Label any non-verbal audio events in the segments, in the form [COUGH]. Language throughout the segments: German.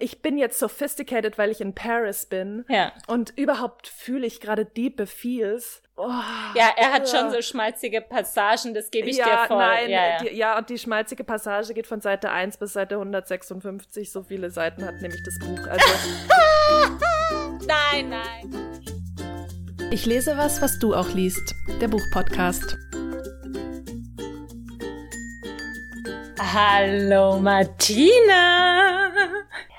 Ich bin jetzt sophisticated, weil ich in Paris bin. Ja. Und überhaupt fühle ich gerade deep feels. Oh, ja, er hat schon so schmalzige Passagen, das gebe ich ja, dir voll. Nein, ja, ja. Die, ja, und die schmalzige Passage geht von Seite 1 bis Seite 156. So viele Seiten hat nämlich das Buch. Also. [LAUGHS] nein, nein. Ich lese was, was du auch liest. Der Buchpodcast. Hallo Martina.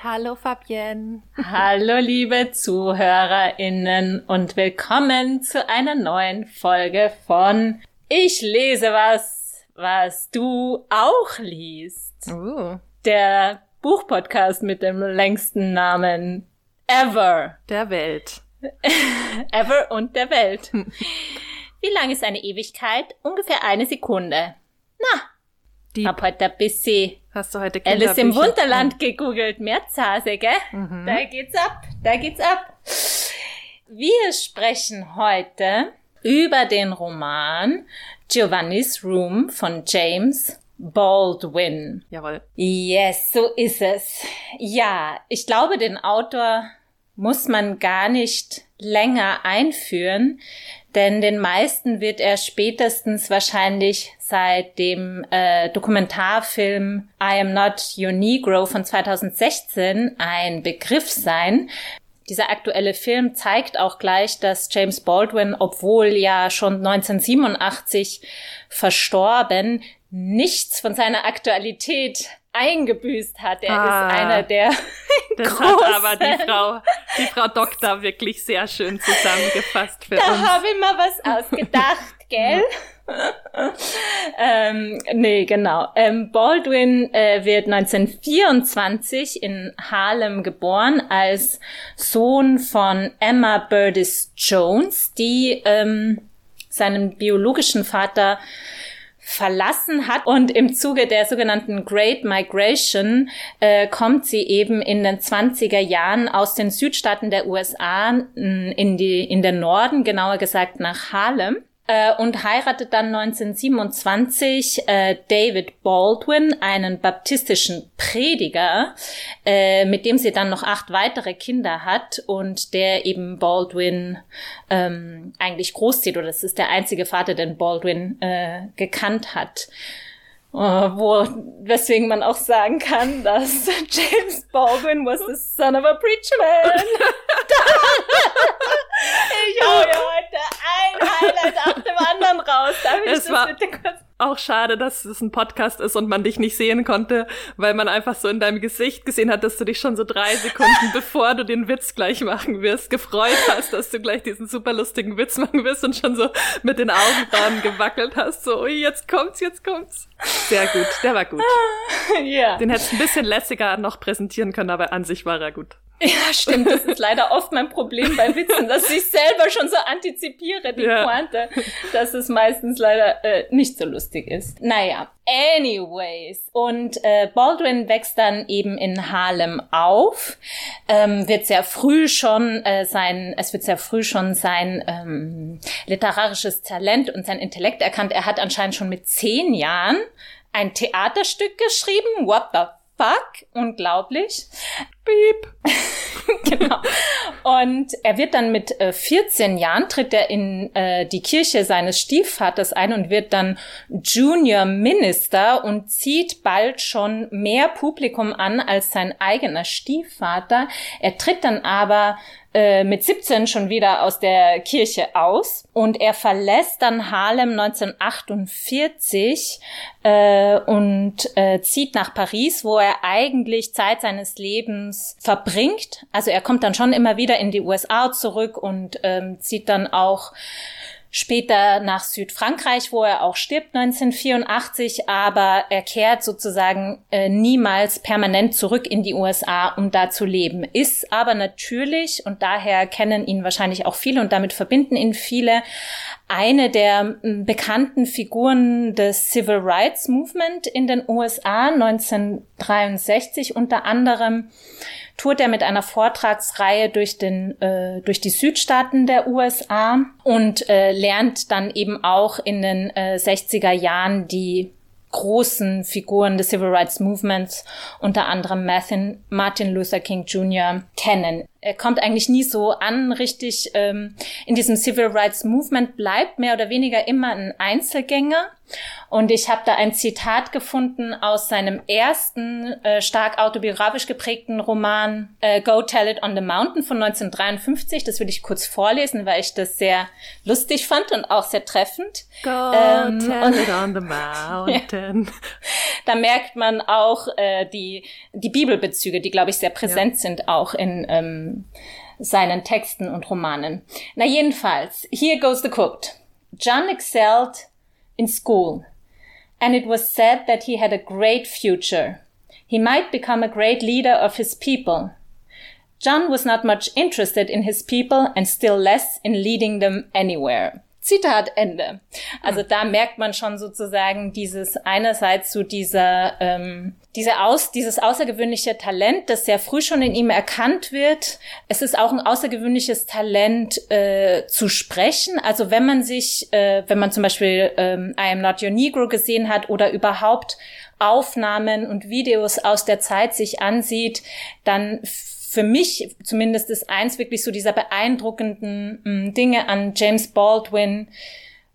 Hallo Fabienne. Hallo liebe ZuhörerInnen und willkommen zu einer neuen Folge von Ich lese was, was du auch liest. Uh. Der Buchpodcast mit dem längsten Namen Ever. Der Welt. [LAUGHS] Ever und der Welt. [LAUGHS] Wie lang ist eine Ewigkeit? Ungefähr eine Sekunde. Na, Die hab heute ein bisschen hast du heute Alice im Wunderland gegoogelt. Merzhase, gell? Mhm. Da geht's ab, da geht's ab. Wir sprechen heute über den Roman Giovanni's Room von James Baldwin. Jawohl. Yes, so ist es. Ja, ich glaube, den Autor muss man gar nicht länger einführen, denn den meisten wird er spätestens wahrscheinlich seit dem äh, Dokumentarfilm I Am Not Your Negro von 2016 ein Begriff sein. Dieser aktuelle Film zeigt auch gleich, dass James Baldwin, obwohl ja schon 1987 verstorben, nichts von seiner Aktualität eingebüßt hat. Er Ah. ist einer der [LAUGHS] Das großen. hat aber die Frau, die Frau Doktor wirklich sehr schön zusammengefasst für Da uns. habe ich mir was ausgedacht, [LAUGHS] gell? ähm, nee, genau. Ähm, Baldwin äh, wird 1924 in Harlem geboren als Sohn von Emma Burdis Jones, die ähm, seinen biologischen Vater verlassen hat und im Zuge der sogenannten Great Migration äh, kommt sie eben in den 20er Jahren aus den Südstaaten der USA in die in den Norden, genauer gesagt nach Harlem äh, und heiratet dann 1927 äh, David Baldwin, einen baptistischen Prediger, äh, mit dem sie dann noch acht weitere Kinder hat und der eben Baldwin ähm, eigentlich großzieht oder das ist der einzige Vater, den Baldwin äh, gekannt hat. Äh, wo, weswegen man auch sagen kann, dass [LAUGHS] James Baldwin was the son of a preacher man. [LAUGHS] ich hau ja heute ein Highlight nach dem anderen raus. Darf ich Es das war- bitte kurz? Auch schade, dass es ein Podcast ist und man dich nicht sehen konnte, weil man einfach so in deinem Gesicht gesehen hat, dass du dich schon so drei Sekunden, [LAUGHS] bevor du den Witz gleich machen wirst, gefreut hast, dass du gleich diesen super lustigen Witz machen wirst und schon so mit den Augenbrauen gewackelt hast, so, ui, jetzt kommt's, jetzt kommt's. Sehr gut, der war gut. [LAUGHS] Ja. Den hättest du ein bisschen lässiger noch präsentieren können, aber an sich war er gut. Ja, stimmt. Das ist leider oft mein Problem bei Witzen, dass ich selber schon so antizipiere, die Ja. Pointe, dass es meistens leider äh, nicht so lustig ist. Naja, anyways. Und äh, Baldwin wächst dann eben in Harlem auf, ähm, wird sehr früh schon äh, sein, es wird sehr früh schon sein ähm, literarisches Talent und sein Intellekt erkannt. Er hat anscheinend schon mit zehn Jahren ein Theaterstück geschrieben. What the fuck? Unglaublich. Piep. [LAUGHS] genau. Und er wird dann mit äh, 14 Jahren tritt er in äh, die Kirche seines Stiefvaters ein und wird dann Junior Minister und zieht bald schon mehr Publikum an als sein eigener Stiefvater. Er tritt dann aber äh, mit 17 schon wieder aus der Kirche aus und er verlässt dann Harlem 1948 äh, und äh, zieht nach Paris, wo er eigentlich Zeit seines Lebens verbringt. Also er kommt dann schon immer wieder in die USA zurück und ähm, zieht dann auch später nach Südfrankreich, wo er auch stirbt 1984, aber er kehrt sozusagen äh, niemals permanent zurück in die USA, um da zu leben. Ist aber natürlich, und daher kennen ihn wahrscheinlich auch viele und damit verbinden ihn viele, eine der bekannten Figuren des Civil Rights Movement in den USA 1963 unter anderem tourt er mit einer Vortragsreihe durch den äh, durch die Südstaaten der USA und äh, lernt dann eben auch in den äh, 60er Jahren die großen Figuren des Civil Rights Movements, unter anderem Martin Luther King Jr., kennen kommt eigentlich nie so an, richtig ähm, in diesem Civil Rights Movement bleibt mehr oder weniger immer ein Einzelgänger. Und ich habe da ein Zitat gefunden aus seinem ersten äh, stark autobiografisch geprägten Roman äh, Go Tell It on the Mountain von 1953. Das will ich kurz vorlesen, weil ich das sehr lustig fand und auch sehr treffend. Go ähm, Tell It on the Mountain. [LAUGHS] da merkt man auch äh, die, die Bibelbezüge, die, glaube ich, sehr präsent ja. sind auch in ähm, seinen Texten und Romanen. Na jedenfalls, here goes the quote. John excelled in school, and it was said that he had a great future. He might become a great leader of his people. John was not much interested in his people and still less in leading them anywhere. Zitat Ende. Also da merkt man schon sozusagen dieses einerseits so dieser ähm, diese aus, dieses außergewöhnliche Talent, das sehr früh schon in ihm erkannt wird. Es ist auch ein außergewöhnliches Talent äh, zu sprechen. Also wenn man sich, äh, wenn man zum Beispiel ähm, I Am Not Your Negro gesehen hat oder überhaupt Aufnahmen und Videos aus der Zeit sich ansieht, dann für mich zumindest ist eins wirklich so dieser beeindruckenden mh, mm, Dinge an James Baldwin,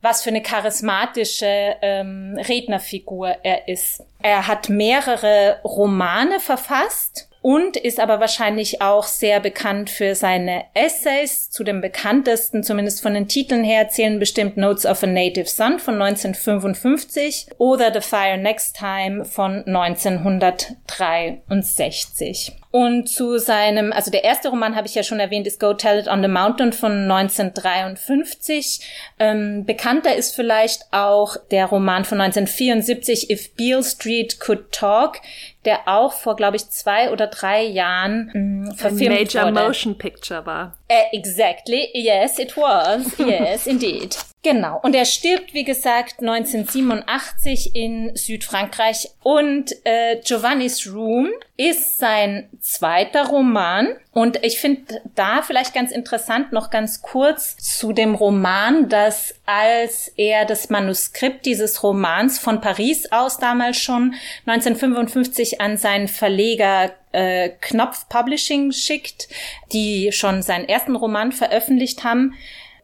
was für eine charismatische ähm, Rednerfigur er ist. Er hat mehrere Romane verfasst und ist aber wahrscheinlich auch sehr bekannt für seine Essays. Zu den bekanntesten, zumindest von den Titeln her, zählen bestimmt Notes of a Native Son von 1955 oder The Fire Next Time von 1963. Und zu seinem, also der erste Roman habe ich ja schon erwähnt, ist Go Tell It on the Mountain von 1953. Ähm, bekannter ist vielleicht auch der Roman von 1974, If Beale Street Could Talk, der auch vor, glaube ich, zwei oder drei Jahren mh, verfilmt Ein Major wurde. Motion Picture war. Uh, exactly. Yes, it was. [LAUGHS] Yes, indeed. Genau. Und er stirbt, wie gesagt, 1987 in Südfrankreich. Und äh, Giovanni's Room ist sein zweiter Roman. Und ich finde da vielleicht ganz interessant noch ganz kurz zu dem Roman, dass als er das Manuskript dieses Romans von Paris aus damals schon 1955 an seinen Verleger äh, Knopf Publishing schickt, die schon seinen ersten Roman veröffentlicht haben,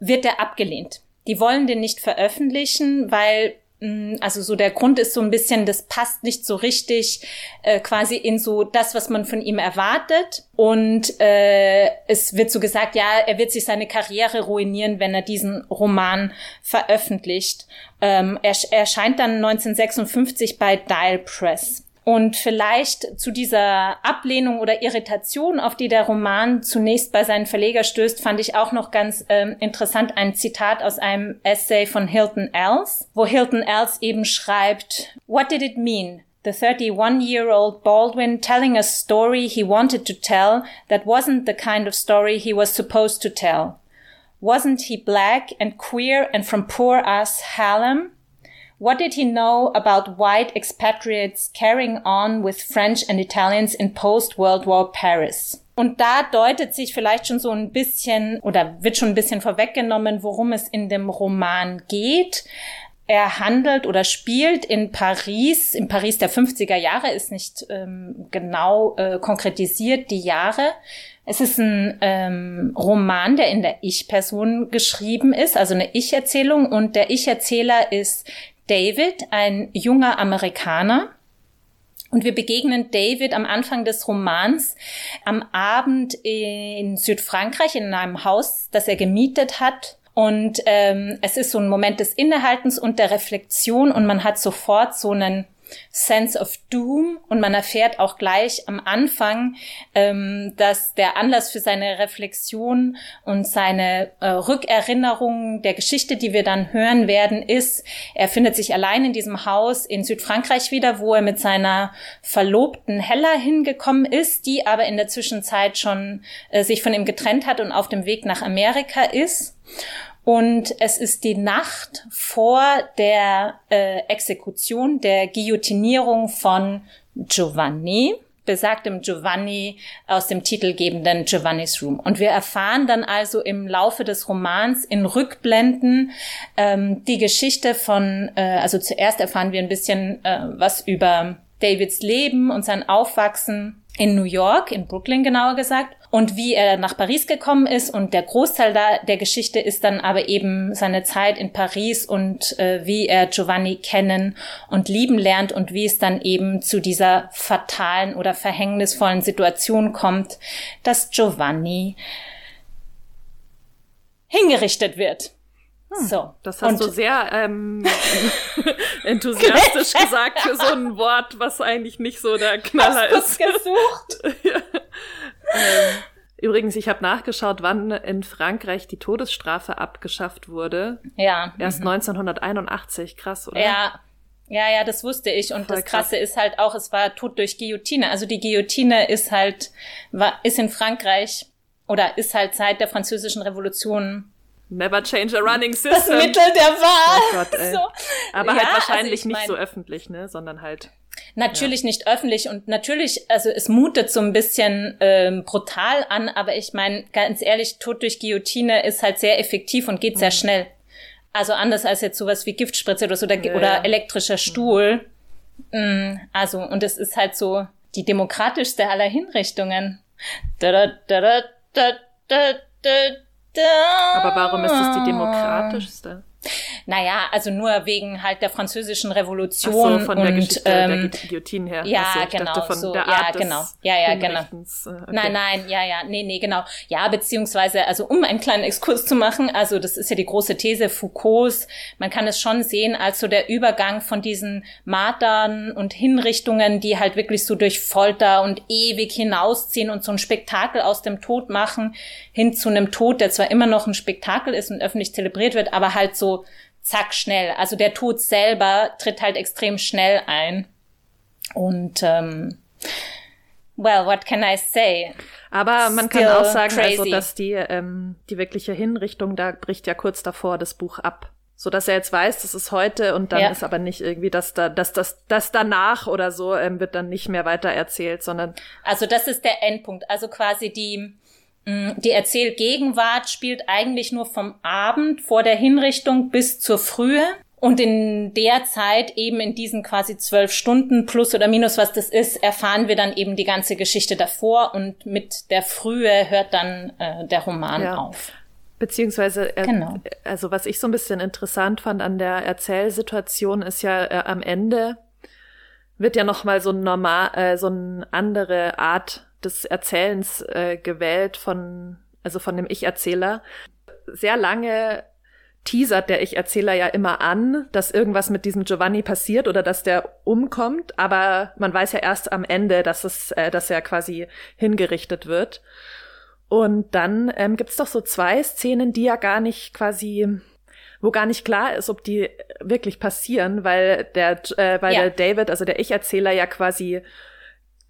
wird er abgelehnt die wollen den nicht veröffentlichen, weil mm, also so der Grund ist so ein bisschen, das passt nicht so richtig äh, quasi in so das, was man von ihm erwartet. Und äh, es wird so gesagt, ja, er wird sich seine Karriere ruinieren, wenn er diesen Roman veröffentlicht. Ähm, er erscheint dann 1956 bei Dial Press. Und vielleicht zu dieser Ablehnung oder Irritation, auf die der Roman zunächst bei seinen Verleger stößt, fand ich auch noch ganz ähm, interessant ein Zitat aus einem Essay von Hilton Els, wo Hilton Els eben schreibt, What did it mean? The 31-year-old Baldwin telling a story he wanted to tell that wasn't the kind of story he was supposed to tell. Wasn't he black and queer and from poor ass Harlem? What did he know about white expatriates carrying on with French and Italians in post-World War Paris? Und da deutet sich vielleicht schon so ein bisschen oder wird schon ein bisschen vorweggenommen, worum es in dem Roman geht. Er handelt oder spielt in Paris, in Paris der 50er Jahre, ist nicht ähm, genau äh, konkretisiert die Jahre. Es ist ein ähm, Roman, der in der Ich-Person geschrieben ist, also eine Ich-Erzählung. Und der Ich-Erzähler ist David, ein junger Amerikaner. Und wir begegnen David am Anfang des Romans am Abend in Südfrankreich in einem Haus, das er gemietet hat. Und ähm, es ist so ein Moment des Innehaltens und der Reflexion und man hat sofort so einen Sense of Doom und man erfährt auch gleich am Anfang, ähm, dass der Anlass für seine Reflexion und seine äh, Rückerinnerung der Geschichte, die wir dann hören werden, ist, er findet sich allein in diesem Haus in Südfrankreich wieder, wo er mit seiner Verlobten Hella hingekommen ist, die aber in der Zwischenzeit schon äh, sich von ihm getrennt hat und auf dem Weg nach Amerika ist. Und es ist die Nacht vor der äh, Exekution, der Guillotinierung von Giovanni. besagtem Giovanni aus dem titelgebenden Giovanni's Room. Und wir erfahren dann also im Laufe des Romans in Rückblenden ähm, die Geschichte von, äh, also zuerst erfahren wir ein bisschen äh, was über Davids Leben und sein Aufwachsen in New York, in Brooklyn genauer gesagt, und wie er nach Paris gekommen ist. Und der Großteil da der Geschichte ist dann aber eben seine Zeit in Paris und äh, wie er Giovanni kennen und lieben lernt und wie es dann eben zu dieser fatalen oder verhängnisvollen Situation kommt, dass Giovanni hingerichtet wird. Hm, so. Das hast und du sehr ähm, [LAUGHS] enthusiastisch gesagt für so ein Wort, was eigentlich nicht so der Knaller hast ist. gesucht. [LAUGHS] ja. ähm, übrigens, ich habe nachgeschaut, wann in Frankreich die Todesstrafe abgeschafft wurde. Ja. Erst mhm. 1981. Krass, oder? Ja. Ja, ja, das wusste ich. Und Voll das Krasse krass. ist halt auch, es war Tod durch Guillotine. Also die Guillotine ist halt, war, ist in Frankreich oder ist halt seit der französischen Revolution Never change a running system. Das Mittel der Wahl. Oh Gott, ey. [LAUGHS] So. Aber halt ja, halt wahrscheinlich also nicht mein, so öffentlich, ne, sondern halt. Natürlich ja. nicht öffentlich und natürlich, also es mutet so ein bisschen ähm, brutal an, aber ich meine, ganz ehrlich, Tod durch Guillotine ist halt sehr effektiv und geht mhm. sehr schnell. Also anders als jetzt sowas wie Giftspritze oder so oder, ja, oder elektrischer mhm. Stuhl. Mhm. Also, und es ist halt so die demokratischste aller Hinrichtungen. Da, da, da, da, da, da, da, aber warum ist es die demokratischste? Naja, also nur wegen halt der französischen Revolution Ach so, von und der Geschichte ähm, der Guillotine her. Ja, so, genau, so, ja, genau, ja, ja, genau. Äh, okay. Nein, nein, ja, ja, nee, nee, genau. Ja, beziehungsweise, also um einen kleinen Exkurs zu machen, also das ist ja die große These Foucaults, man kann es schon sehen als so der Übergang von diesen Martern und Hinrichtungen, die halt wirklich so durch Folter und ewig hinausziehen und so ein Spektakel aus dem Tod machen, hin zu einem Tod, der zwar immer noch ein Spektakel ist und öffentlich zelebriert wird, aber halt so zack, schnell. Also der Tod selber tritt halt extrem schnell ein. Und ähm, well, what can I say? Aber man Still kann auch sagen, also, dass die, ähm, die wirkliche Hinrichtung, da bricht ja kurz davor das Buch ab. So dass er jetzt weiß, das ist heute und dann ja. ist aber nicht irgendwie, dass da, dass das, das danach oder so ähm, wird dann nicht mehr weiter erzählt, sondern. Also das ist der Endpunkt. Also quasi die, die Erzählgegenwart spielt eigentlich nur vom Abend vor der Hinrichtung bis zur Frühe. Und in der Zeit, eben in diesen quasi zwölf Stunden plus oder minus, was das ist, erfahren wir dann eben die ganze Geschichte davor und mit der Frühe hört dann äh, der Roman ja. auf. Beziehungsweise, äh, genau. also was ich so ein bisschen interessant fand an der Erzählsituation ist ja äh, am Ende wird ja noch mal so ein normal, äh, so eine andere Art des Erzählens äh, gewählt von, also von dem Ich-Erzähler. Sehr lange teasert der Ich-Erzähler ja immer an, dass irgendwas mit diesem Giovanni passiert oder dass der umkommt, aber man weiß ja erst am Ende, dass es, äh, dass er quasi hingerichtet wird. Und dann ähm, gibt's doch so zwei Szenen, die ja gar nicht quasi, wo gar nicht klar ist, ob die wirklich passieren, weil der, äh, weil ja. der David, also der Ich-Erzähler ja quasi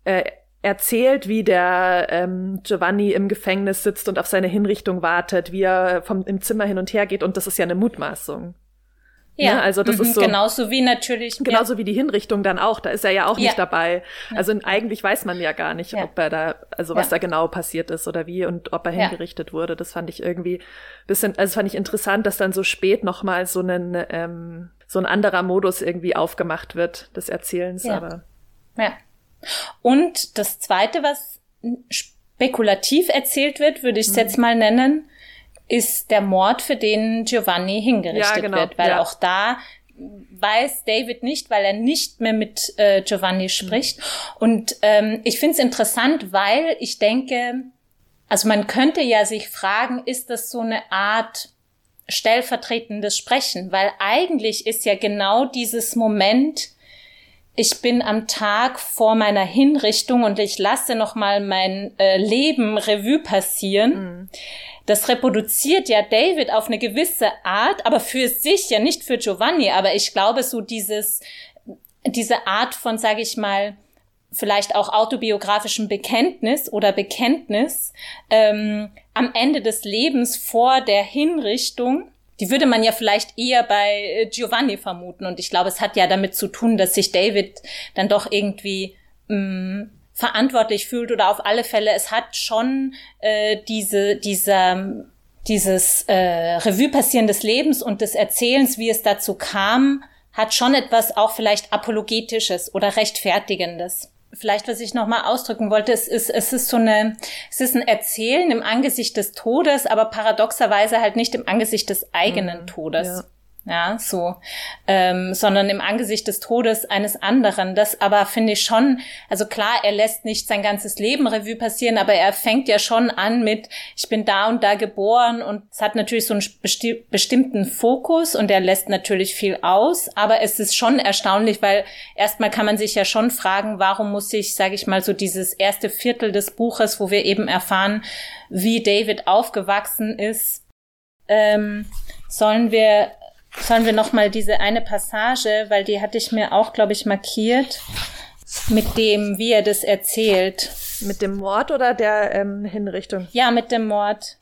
äh, erzählt, wie der ähm, Giovanni im Gefängnis sitzt und auf seine Hinrichtung wartet, wie er vom, im Zimmer hin und her geht und das ist ja eine Mutmaßung. Ja, ne? also das mhm, ist so. Genauso wie natürlich. Genauso ja. wie die Hinrichtung dann auch. Da ist er ja auch ja. nicht dabei. Also eigentlich weiß man ja gar nicht, ja. ob er da, also was da genau passiert ist oder wie und ob er hingerichtet wurde. Das fand ich irgendwie bisschen, also fand ich interessant, dass dann so spät nochmal so ein, ähm, so ein anderer Modus irgendwie aufgemacht wird des Erzählens. Aber ja. Und das Zweite, was spekulativ erzählt wird, würde ich es mhm. jetzt mal nennen, ist der Mord, für den Giovanni hingerichtet ja, genau. wird, weil ja. auch da weiß David nicht, weil er nicht mehr mit äh, Giovanni mhm. spricht. Mhm. Und ähm, ich finde es interessant, weil ich denke, also man könnte ja sich fragen, ist das so eine Art stellvertretendes Sprechen? Weil eigentlich ist ja genau dieses Moment, ich bin am Tag vor meiner Hinrichtung und ich lasse noch mal mein äh, Leben Revue passieren. Mhm. Das reproduziert ja David auf eine gewisse Art, aber für sich ja nicht für Giovanni. Aber ich glaube so dieses diese Art von, sage ich mal, vielleicht auch autobiografischem Bekenntnis oder Bekenntnis ähm, am Ende des Lebens vor der Hinrichtung die würde man ja vielleicht eher bei äh, Giovanni vermuten. Und ich glaube, es hat ja damit zu tun, dass sich David dann doch irgendwie mh, mm, verantwortlich fühlt oder auf alle Fälle, es hat schon äh, diese, dieser, dieses äh, Revue passieren des Lebens und des Erzählens, wie es dazu kam, hat schon etwas auch vielleicht apologetisches oder rechtfertigendes. Vielleicht, was ich nochmal ausdrücken wollte, es ist, es ist so eine, es ist ein Erzählen im Angesicht des Todes, aber paradoxerweise halt nicht im Angesicht des eigenen mhm, Todes. Ja ja, so, ähm, sondern im Angesicht des Todes eines anderen. Das aber finde ich schon, also klar, er lässt nicht sein ganzes Leben Revue passieren, aber er fängt ja schon an mit, ich bin da und da geboren und es hat natürlich so einen besti bestimmten Fokus und er lässt natürlich viel aus, aber es ist schon erstaunlich, weil erstmal kann man sich ja schon fragen, warum muss ich, sage ich mal, so dieses erste Viertel des Buches, wo wir eben erfahren, wie David aufgewachsen ist, ähm, sollen wir Sollen wir noch mal diese eine Passage, weil die hatte ich mir auch, glaube ich, markiert, mit dem, wie er das erzählt. Mit dem Mord oder der ähm, Hinrichtung? Ja, mit dem Mord.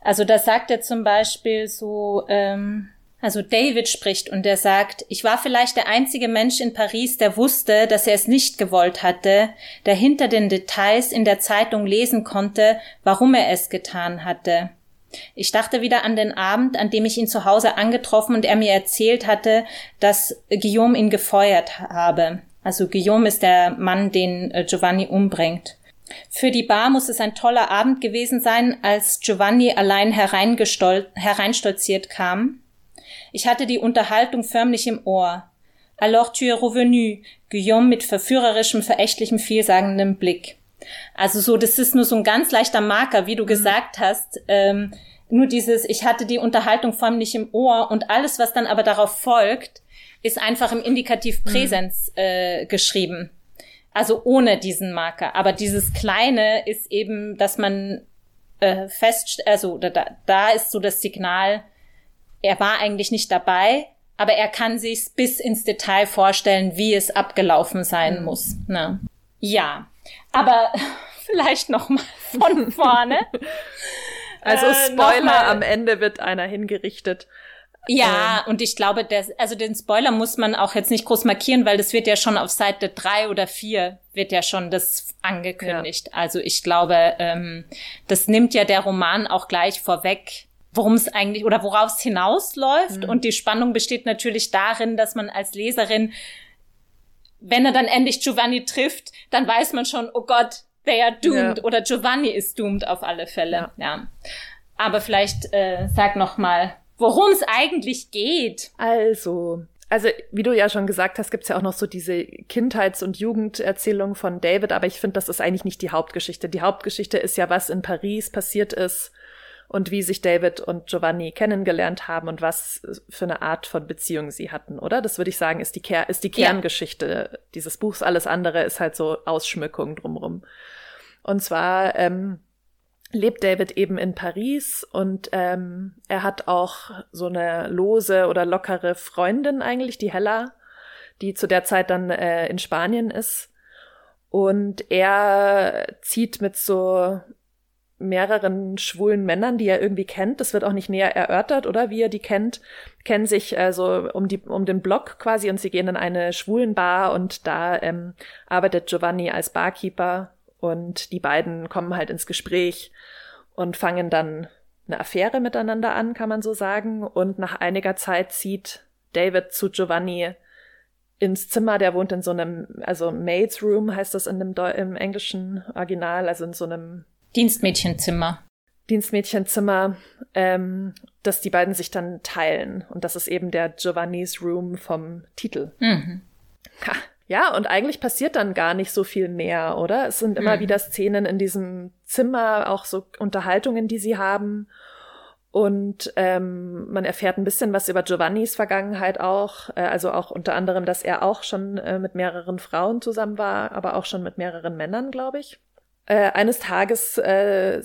Also da sagt er zum Beispiel so, ähm, also David spricht und er sagt, ich war vielleicht der einzige Mensch in Paris, der wusste, dass er es nicht gewollt hatte, der hinter den Details in der Zeitung lesen konnte, warum er es getan hatte. Ich dachte wieder an den Abend, an dem ich ihn zu Hause angetroffen und er mir erzählt hatte, dass Guillaume ihn gefeuert habe. Also Guillaume ist der Mann, den äh, Giovanni umbringt. Für die Bar muss es ein toller Abend gewesen sein, als Giovanni allein hereinstolziert kam. Ich hatte die Unterhaltung förmlich im Ohr. Alors tu es revenu, Guillaume mit verführerischem, verächtlichem, vielsagendem Blick. Also so, das ist nur so ein ganz leichter Marker, wie du mhm. gesagt hast. Ähm, nur dieses, ich hatte die Unterhaltung förmlich im Ohr und alles, was dann aber darauf folgt, ist einfach im Indikativ Präsens mhm. äh, geschrieben. Also ohne diesen Marker. Aber dieses Kleine ist eben, dass man äh, fest, also da, da ist so das Signal, er war eigentlich nicht dabei, aber er kann sich bis ins Detail vorstellen, wie es abgelaufen sein mhm. muss. Ne? Ja, aber [LAUGHS] vielleicht noch mal von [LAUGHS] vorne. also äh, Spoiler, äh, am Ende wird einer hingerichtet. Ja, ähm. und ich glaube, der, also den Spoiler muss man auch jetzt nicht groß markieren, weil das wird ja schon auf Seite drei oder vier wird ja schon das angekündigt. Ja. Also ich glaube, ähm, das nimmt ja der Roman auch gleich vorweg, worum es eigentlich oder worauf es hinausläuft. Mhm. Und die Spannung besteht natürlich darin, dass man als Leserin wenn er dann endlich Giovanni trifft, dann weiß man schon, oh Gott, they are doomed ja. oder Giovanni ist doomed auf alle Fälle. Ja. ja. Aber vielleicht äh, sag noch mal, worum es eigentlich geht. Also, also wie du ja schon gesagt hast, gibt's ja auch noch so diese Kindheits- und Jugenderzählung von David, aber ich finde, das ist eigentlich nicht die Hauptgeschichte. Die Hauptgeschichte ist ja, was in Paris passiert ist und wie sich David und Giovanni kennengelernt haben und was für eine Art von Beziehung sie hatten, oder? Das würde ich sagen, ist die, Ker ist die Kerngeschichte ja. dieses Buchs. Alles andere ist halt so Ausschmückung drumrum. Und zwar ähm, lebt David eben in Paris und ähm, er hat auch so eine lose oder lockere Freundin eigentlich, die Hella, die zu der Zeit dann äh, in Spanien ist. Und er zieht mit so mehreren schwulen Männern, die er irgendwie kennt. Das wird auch nicht näher erörtert, oder wie er die kennt, kennen sich also um die um den Block quasi und sie gehen in eine schwulen Bar und da ähm, arbeitet Giovanni als Barkeeper und die beiden kommen halt ins Gespräch und fangen dann eine Affäre miteinander an, kann man so sagen. Und nach einiger Zeit zieht David zu Giovanni ins Zimmer, der wohnt in so einem, also Maid's Room heißt das in dem Deu im englischen Original, also in so einem Dienstmädchenzimmer. Dienstmädchenzimmer, ähm, dass die beiden sich dann teilen. Und das ist eben der Giovanni's Room vom Titel. Mhm. Ha. Ja, und eigentlich passiert dann gar nicht so viel mehr, oder? Es sind immer mhm. wieder Szenen in diesem Zimmer, auch so Unterhaltungen, die sie haben. Und ähm, man erfährt ein bisschen was über Giovannis Vergangenheit auch. Äh, also auch unter anderem, dass er auch schon äh, mit mehreren Frauen zusammen war, aber auch schon mit mehreren Männern, glaube ich. Äh, eines Tages äh,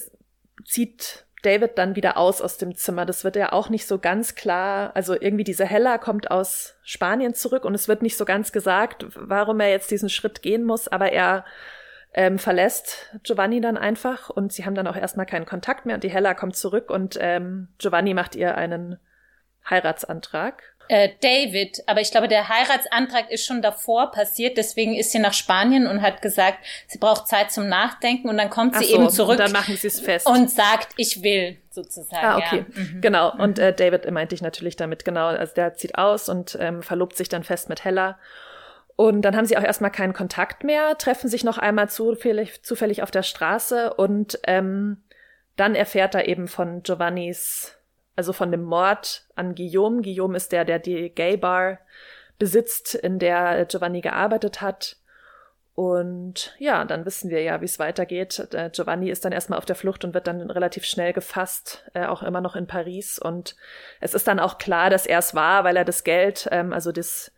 zieht David dann wieder aus aus dem Zimmer. Das wird ja auch nicht so ganz klar. Also irgendwie diese Hella kommt aus Spanien zurück und es wird nicht so ganz gesagt, warum er jetzt diesen Schritt gehen muss, aber er ähm, verlässt Giovanni dann einfach und sie haben dann auch erstmal keinen Kontakt mehr und die Hella kommt zurück und ähm, Giovanni macht ihr einen Heiratsantrag. Äh, David, aber ich glaube, der Heiratsantrag ist schon davor passiert, deswegen ist sie nach Spanien und hat gesagt, sie braucht Zeit zum Nachdenken und dann kommt sie so, eben zurück. Und dann machen sie es fest. Und sagt, ich will, sozusagen. Ah, okay. Ja. Mhm. Genau. Und mhm. äh, David meinte ich natürlich damit, genau, also der zieht aus und ähm, verlobt sich dann fest mit Hella. Und dann haben sie auch erstmal keinen Kontakt mehr, treffen sich noch einmal zufällig, zufällig auf der Straße und ähm, dann erfährt er eben von Giovannis, also von dem Mord an Guillaume. Guillaume ist der, der die Gay Bar besitzt, in der Giovanni gearbeitet hat. Und ja, dann wissen wir ja, wie es weitergeht. Äh, Giovanni ist dann erstmal auf der Flucht und wird dann relativ schnell gefasst, äh, auch immer noch in Paris. Und es ist dann auch klar, dass er es war, weil er das Geld, ähm, also das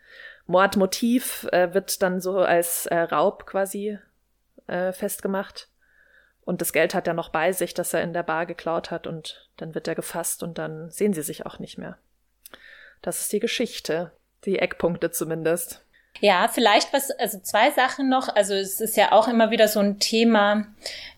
Mordmotiv äh, wird dann so als Raub quasi festgemacht. Und das Geld hat er noch bei sich, das er in der Bar geklaut hat. Und dann wird er gefasst und dann sehen sie sich auch nicht mehr. Das ist die Geschichte. Die Eckpunkte zumindest. Ja, vielleicht was, also zwei Sachen noch. Also es ist ja auch immer wieder so ein Thema,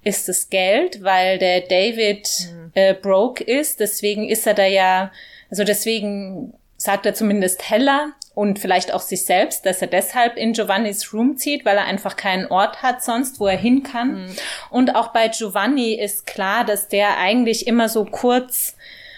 ist das Geld, weil der David mhm. äh, broke ist. Deswegen ist er da ja, also deswegen sagt er zumindest heller, und vielleicht auch sich selbst, dass er deshalb in Giovannis Room zieht, weil er einfach keinen Ort hat sonst, wo er hin kann. Mhm. Und auch bei Giovanni ist klar, dass der eigentlich immer so kurz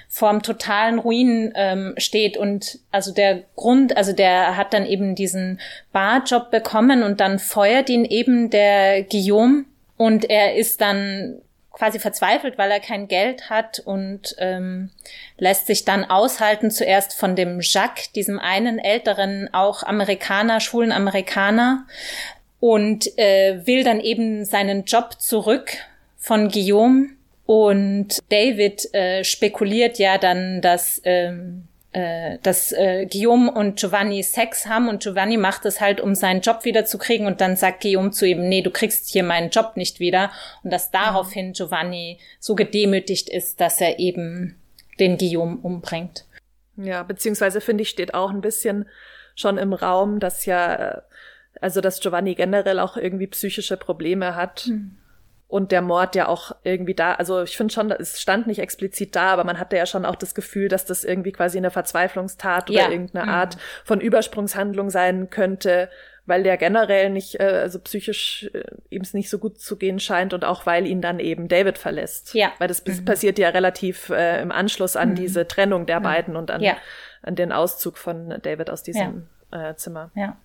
vorm totalen Ruin ähm, steht und also der Grund, also der hat dann eben diesen Barjob bekommen und dann feuert ihn eben der Guillaume und er ist dann quasi verzweifelt, weil er kein Geld hat und ähm, lässt sich dann aushalten zuerst von dem Jacques, diesem einen älteren, auch Amerikaner, schwulen Amerikaner und äh, will dann eben seinen Job zurück von Guillaume und David äh, spekuliert ja dann, dass ähm, äh, dass äh, Guillaume und Giovanni Sex haben und Giovanni macht es halt, um seinen Job wieder zu kriegen und dann sagt Guillaume zu ihm, nee, du kriegst hier meinen Job nicht wieder und dass daraufhin Giovanni so gedemütigt ist, dass er eben den Guillaume umbringt. Ja, beziehungsweise finde ich, steht auch ein bisschen schon im Raum, dass ja, äh, also dass Giovanni generell auch irgendwie psychische Probleme hat. Hm und der Mord ja auch irgendwie da, also ich finde schon, es stand nicht explizit da, aber man hatte ja schon auch das Gefühl, dass das irgendwie quasi eine Verzweiflungstat oder ja. irgendeine mhm. Art von Übersprungshandlung sein könnte, weil der generell nicht, äh, also psychisch äh, ihm es nicht so gut zu gehen scheint und auch weil ihn dann eben David verlässt. Ja. Weil das mhm. passiert ja relativ äh, im Anschluss an mhm. diese Trennung der mhm. beiden und an, ja. an den Auszug von David aus diesem ja. äh, Zimmer. Ja.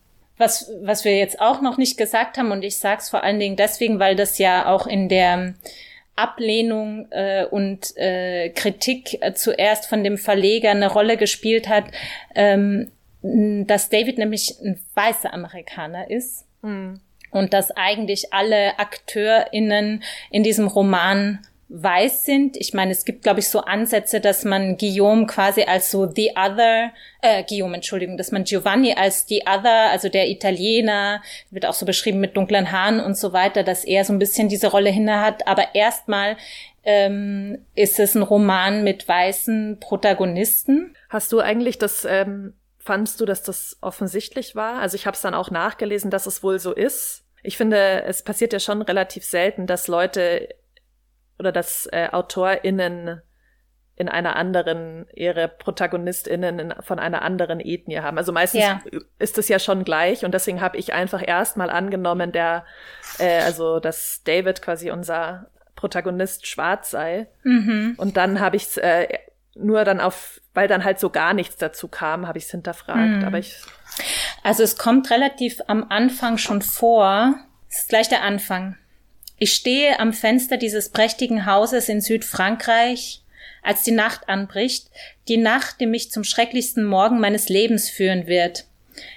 Was, was wir jetzt auch noch nicht gesagt haben, und ich sage es vor allen Dingen deswegen, weil das ja auch in der Ablehnung äh, und äh, Kritik äh, zuerst von dem Verleger eine Rolle gespielt hat, ähm, dass David nämlich ein weißer Amerikaner ist. Mhm. Und dass eigentlich alle AkteurInnen in diesem Roman weiß sind. Ich meine, es gibt, glaube ich, so Ansätze, dass man Guillaume quasi als so the other, äh, Guillaume, Entschuldigung, dass man Giovanni als the other, also der Italiener, wird auch so beschrieben mit dunklen Haaren und so weiter, dass er so ein bisschen diese Rolle hinne hat. Aber erstmal ähm, ist es ein Roman mit weißen Protagonisten. Hast du eigentlich das, ähm, fandst du, dass das offensichtlich war? Also ich habe es dann auch nachgelesen, dass es wohl so ist. Ich finde, es passiert ja schon relativ selten, dass Leute oder dass äh, AutorInnen in einer anderen, ihre ProtagonistInnen in, von einer anderen Ethnie haben. Also meistens ja. ist es ja schon gleich und deswegen habe ich einfach erstmal angenommen, der, äh, also dass David quasi unser Protagonist schwarz sei. Mhm. Und dann habe ich es äh, nur dann auf, weil dann halt so gar nichts dazu kam, habe ich es hinterfragt. Mhm. Aber ich. Also es kommt relativ am Anfang schon vor. Es ist gleich der Anfang. Ich stehe am Fenster dieses prächtigen Hauses in Südfrankreich, als die Nacht anbricht, die Nacht, die mich zum schrecklichsten Morgen meines Lebens führen wird.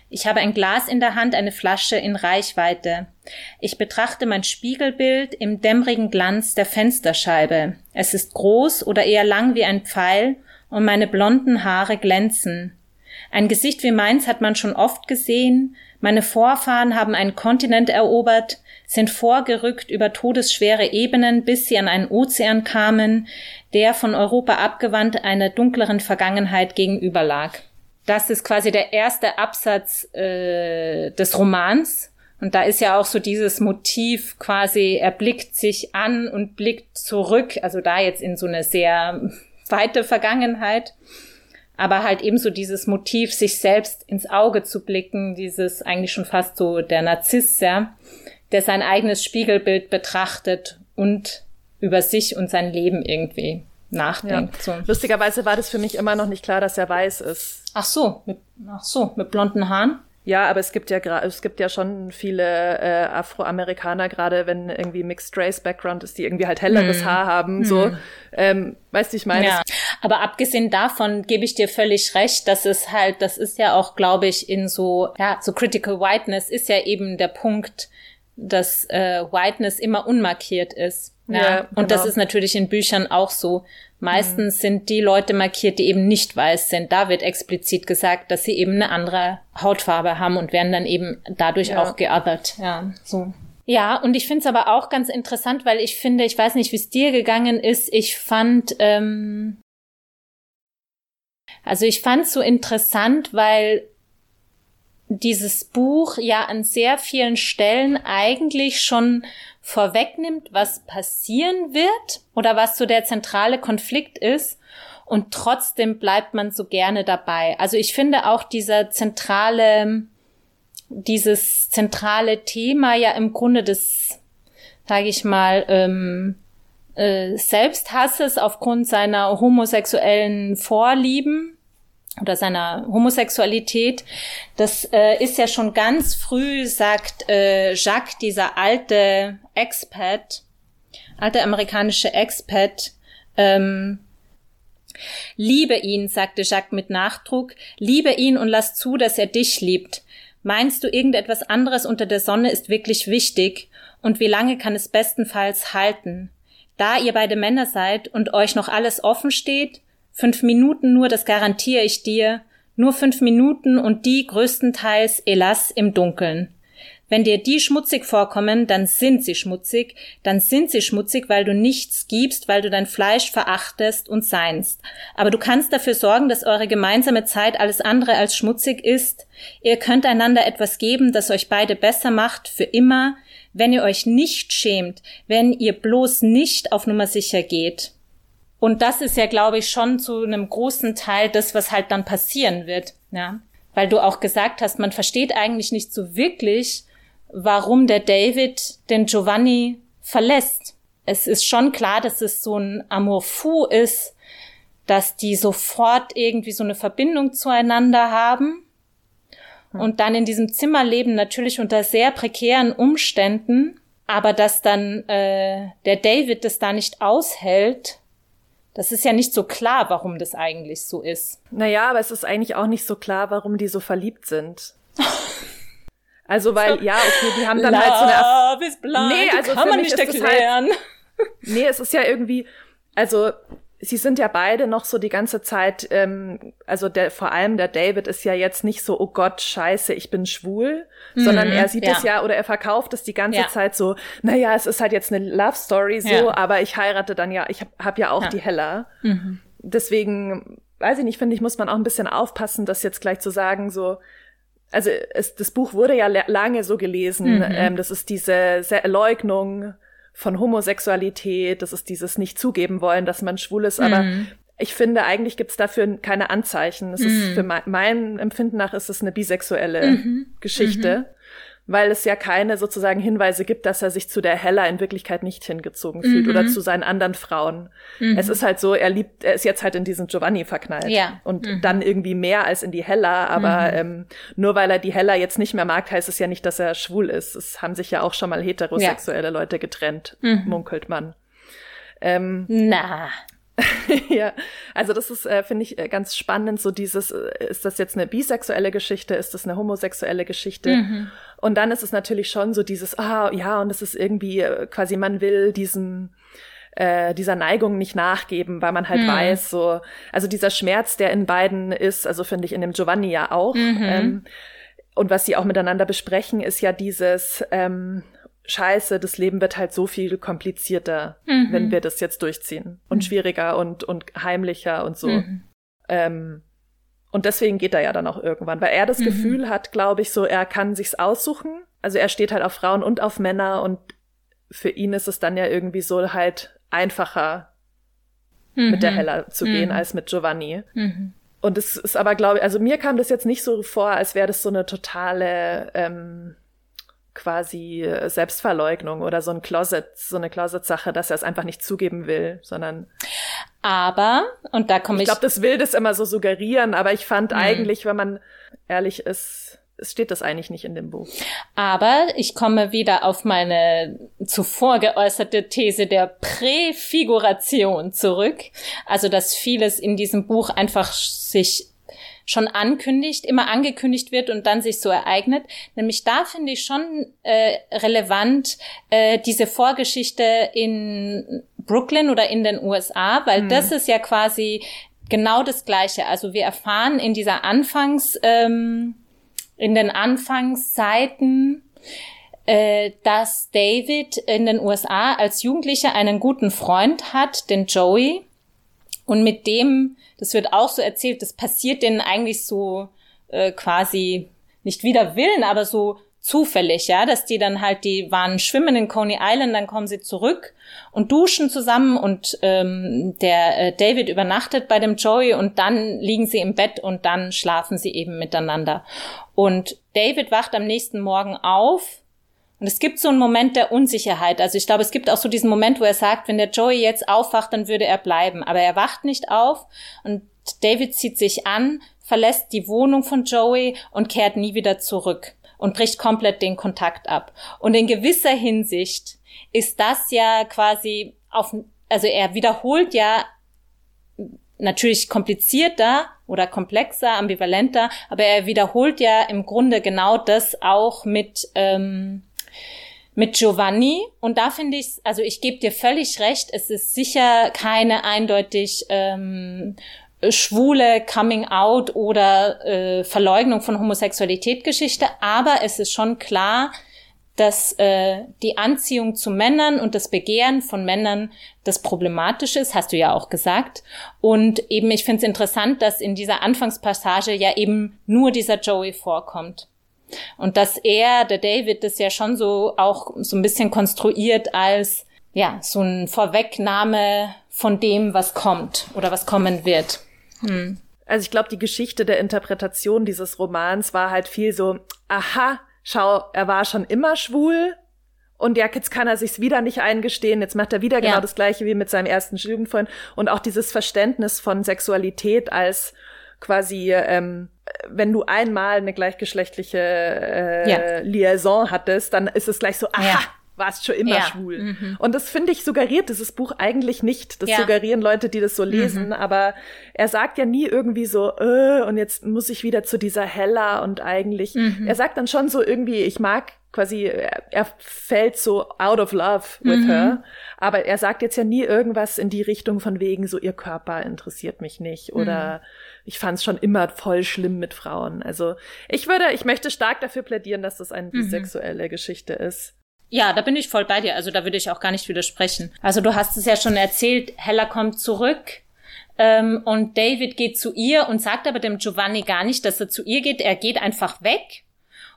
Ich habe ein Glas in der Hand, eine Flasche in Reichweite. Ich betrachte mein Spiegelbild im dämmerigen Glanz der Fensterscheibe. Es ist groß oder eher lang wie ein Pfeil und meine blonden Haare glänzen. Ein Gesicht wie meins hat man schon oft gesehen. Meine Vorfahren haben einen Kontinent erobert sind vorgerückt über todesschwere Ebenen, bis sie an einen Ozean kamen, der von Europa abgewandt einer dunkleren Vergangenheit gegenüber lag. Das ist quasi der erste Absatz äh, des Romans. Und da ist ja auch so dieses Motiv quasi, er blickt sich an und blickt zurück, also da jetzt in so eine sehr weite Vergangenheit. aber halt ebenso dieses Motiv, sich selbst ins Auge zu blicken, dieses eigentlich schon fast so der Narzisst, ja, der sein eigenes Spiegelbild betrachtet und über sich und sein Leben irgendwie nachdenkt. Ja. So. Lustigerweise war das für mich immer noch nicht klar, dass er weiß ist. Ach so, mit, ach so, mit blonden Haaren? Ja, aber es gibt ja es gibt ja schon viele äh, Afroamerikaner, gerade wenn irgendwie Mixed Race Background ist, die irgendwie halt helleres hm. Haar haben, hm. so. Ähm, weißt du, ich meine. Ja. Aber abgesehen davon gebe ich dir völlig recht, dass es halt, das ist ja auch, glaube ich, in so, ja, so Critical Whiteness ist ja eben der Punkt, dass äh, Whiteness immer unmarkiert ist. Ja, ja genau. und das genau. ist natürlich in Büchern auch so. Meistens mhm. sind die Leute markiert, die eben nicht weiß sind. Da wird explizit gesagt, dass sie eben eine andere Hautfarbe haben und werden dann eben dadurch ja. auch geothert. Ja, so. Ja, und ich finde es aber auch ganz interessant, weil ich finde, ich weiß nicht, wie es dir gegangen ist, ich fand, ähm, also ich fand es so interessant, weil dieses Buch ja an sehr vielen Stellen eigentlich schon vorwegnimmt, was passieren wird oder was so der zentrale Konflikt ist. Und trotzdem bleibt man so gerne dabei. Also ich finde auch dieser zentrale, dieses zentrale Thema ja im Grunde des, sage ich mal, ähm, äh, Selbsthasses aufgrund seiner homosexuellen Vorlieben oder seiner Homosexualität, das äh, ist ja schon ganz früh, sagt äh, Jacques, dieser alte Expat, alte amerikanische Expat, ähm, Liebe ihn, sagte Jacques mit Nachdruck, liebe ihn und lass zu, dass er dich liebt. Meinst du, irgendetwas anderes unter der Sonne ist wirklich wichtig? Und wie lange kann es bestenfalls halten? Da ihr beide Männer seid und euch noch alles offen steht, Fünf Minuten nur, das garantiere ich dir. Nur fünf Minuten und die größtenteils, elas, im Dunkeln. Wenn dir die schmutzig vorkommen, dann sind sie schmutzig, dann sind sie schmutzig, weil du nichts gibst, weil du dein Fleisch verachtest und seinst. Aber du kannst dafür sorgen, dass eure gemeinsame Zeit alles andere als schmutzig ist. Ihr könnt einander etwas geben, das euch beide besser macht, für immer, wenn ihr euch nicht schämt, wenn ihr bloß nicht auf Nummer sicher geht. Und das ist ja, glaube ich, schon zu einem großen Teil das, was halt dann passieren wird, ja. Weil du auch gesagt hast, man versteht eigentlich nicht so wirklich, warum der David den Giovanni verlässt. Es ist schon klar, dass es so ein Amour fou ist, dass die sofort irgendwie so eine Verbindung zueinander haben und dann in diesem Zimmer leben, natürlich unter sehr prekären Umständen, aber dass dann äh, der David das da nicht aushält das ist ja nicht so klar, warum das eigentlich so ist. Naja, aber es ist eigentlich auch nicht so klar, warum die so verliebt sind. [LAUGHS] Also, weil, ja, okay, die haben dann Love halt so eine. Is blind. Nee, also kann man nicht halt erklären. Halt, [LAUGHS] nee, es ist ja irgendwie, also sie sind ja beide noch so die ganze Zeit, ähm, also der, vor allem der David ist ja jetzt nicht so, oh Gott, scheiße, ich bin schwul, mhm, sondern er sieht ja. es ja oder er verkauft es die ganze ja. Zeit so, naja, es ist halt jetzt eine Love Story so, ja. aber ich heirate dann ja, ich habe hab ja auch die Hella. Mhm. Deswegen, weiß ich nicht, finde ich, muss man auch ein bisschen aufpassen, das jetzt gleich zu sagen, so, also es, das Buch wurde ja lange so gelesen, mhm. ähm, das ist diese Leugnung von Homosexualität, das ist dieses nicht zugeben wollen, dass man schwul ist, aber mhm. ich finde, eigentlich gibt's dafür keine Anzeichen. Es mhm. ist für mein, mein, Empfinden nach ist es eine bisexuelle mhm. Geschichte. Mhm weil es ja keine sozusagen Hinweise gibt, dass er sich zu der Hella in Wirklichkeit nicht hingezogen fühlt mhm. oder zu seinen anderen Frauen. Mhm. Es ist halt so, er liebt, er ist jetzt halt in diesen Giovanni verknallt ja. und mhm. dann irgendwie mehr als in die Hella, aber mhm. ähm, nur weil er die Hella jetzt nicht mehr mag, heißt es ja nicht, dass er schwul ist. Es haben sich ja auch schon mal heterosexuelle ja. Leute getrennt, mhm. munkelt man. Ähm, Na. [LAUGHS] ja, also das ist, äh, finde ich, äh, ganz spannend, so dieses, äh, ist das jetzt eine bisexuelle Geschichte, ist das eine homosexuelle Geschichte? Mhm. Und dann ist es natürlich schon so dieses, ah, ja, und es ist irgendwie äh, quasi, man will diesem, äh, dieser Neigung nicht nachgeben, weil man halt mhm. weiß, so, also dieser Schmerz, der in beiden ist, also finde ich in dem Giovanni ja auch. Mhm. Ähm, und was sie auch miteinander besprechen, ist ja dieses, ähm, Scheiße, das Leben wird halt so viel komplizierter, mhm. wenn wir das jetzt durchziehen. Und mhm. schwieriger und, und heimlicher und so. Mhm. Ähm, und deswegen geht er ja dann auch irgendwann, weil er das mhm. Gefühl hat, glaube ich, so, er kann sich's aussuchen. Also er steht halt auf Frauen und auf Männer und für ihn ist es dann ja irgendwie so halt einfacher, mit der mhm. Hella zu gehen mhm. als mit Giovanni. Und es ist aber, glaube ich, also mir kam das jetzt nicht so vor, als wäre das so eine totale ähm, quasi Selbstverleugnung oder so ein Closet, so eine Closet-Sache, dass er es einfach nicht zugeben will, sondern aber, und da komme ich. Ich glaube, das will das immer so suggerieren, aber ich fand mhm. eigentlich, wenn man ehrlich ist, es steht das eigentlich nicht in dem Buch. Aber ich komme wieder auf meine zuvor geäußerte These der Präfiguration zurück. Also, dass vieles in diesem Buch einfach sich schon ankündigt, immer angekündigt wird und dann sich so ereignet. Nämlich da finde ich schon äh, relevant äh, diese Vorgeschichte in Brooklyn oder in den USA, weil mhm. das ist ja quasi genau das Gleiche. Also wir erfahren in dieser Anfangs ähm, in den Anfangszeiten, äh, dass David in den USA als Jugendlicher einen guten Freund hat, den Joey. Und mit dem, das wird auch so erzählt, das passiert denen eigentlich so äh, quasi nicht wider Willen, aber so zufällig, ja, dass die dann halt, die waren schwimmen in Coney Island, dann kommen sie zurück und duschen zusammen und ähm, der äh, David übernachtet bei dem Joey und dann liegen sie im Bett und dann schlafen sie eben miteinander. Und David wacht am nächsten Morgen auf und es gibt so einen Moment der Unsicherheit. Also ich glaube, es gibt auch so diesen Moment, wo er sagt, wenn der Joey jetzt aufwacht, dann würde er bleiben. Aber er wacht nicht auf und David zieht sich an, verlässt die Wohnung von Joey und kehrt nie wieder zurück und bricht komplett den Kontakt ab. Und in gewisser Hinsicht ist das ja quasi auf, also er wiederholt ja natürlich komplizierter oder komplexer, ambivalenter, aber er wiederholt ja im Grunde genau das auch mit, ähm, mit Giovanni. Und da finde ich, also ich gebe dir völlig recht, es ist sicher keine eindeutig ähm, schwule Coming Out oder äh, Verleugnung von Homosexualität Geschichte, aber es ist schon klar, dass äh, die Anziehung zu Männern und das Begehren von Männern das Problematische ist, hast du ja auch gesagt. Und eben, ich finde es interessant, dass in dieser Anfangspassage ja eben nur dieser Joey vorkommt. Und dass er, der David, das ja schon so auch so ein bisschen konstruiert als ja, so ein Vorwegnahme von dem, was kommt oder was kommen wird. Hm. Also ich glaube, die Geschichte der Interpretation dieses Romans war halt viel so, aha, schau, er war schon immer schwul und ja, jetzt kann er sich's wieder nicht eingestehen, jetzt macht er wieder genau ja. genau das gleiche wie mit seinem ersten Jugendfreund und auch dieses Verständnis von Sexualität als quasi, ähm, wenn du einmal eine gleichgeschlechtliche äh, ja. Liaison hattest, dann ist es gleich so, aha, ja warst schon immer ja. schwul. Mhm. Und das finde ich suggeriert dieses Buch eigentlich nicht. Das suggerieren Leute, die das so lesen. Mhm. Aber er sagt ja nie irgendwie so, äh, und jetzt muss ich wieder zu dieser Hella und eigentlich. Mhm. Er sagt dann schon so irgendwie, ich mag quasi, er fällt so out of love with mhm. her. Aber er sagt jetzt ja nie irgendwas in die Richtung von wegen so, ihr Körper interessiert mich nicht oder mhm. Ich fand es schon immer voll schlimm mit Frauen. Also ich würde, ich möchte stark dafür plädieren, dass das eine mhm. bisexuelle Geschichte ist. Ja, da bin ich voll bei dir. Also da würde ich auch gar nicht widersprechen. Also du hast es ja schon erzählt, Hella kommt zurück ähm, und David geht zu ihr und sagt aber dem Giovanni gar nicht, dass er zu ihr geht. Er geht einfach weg.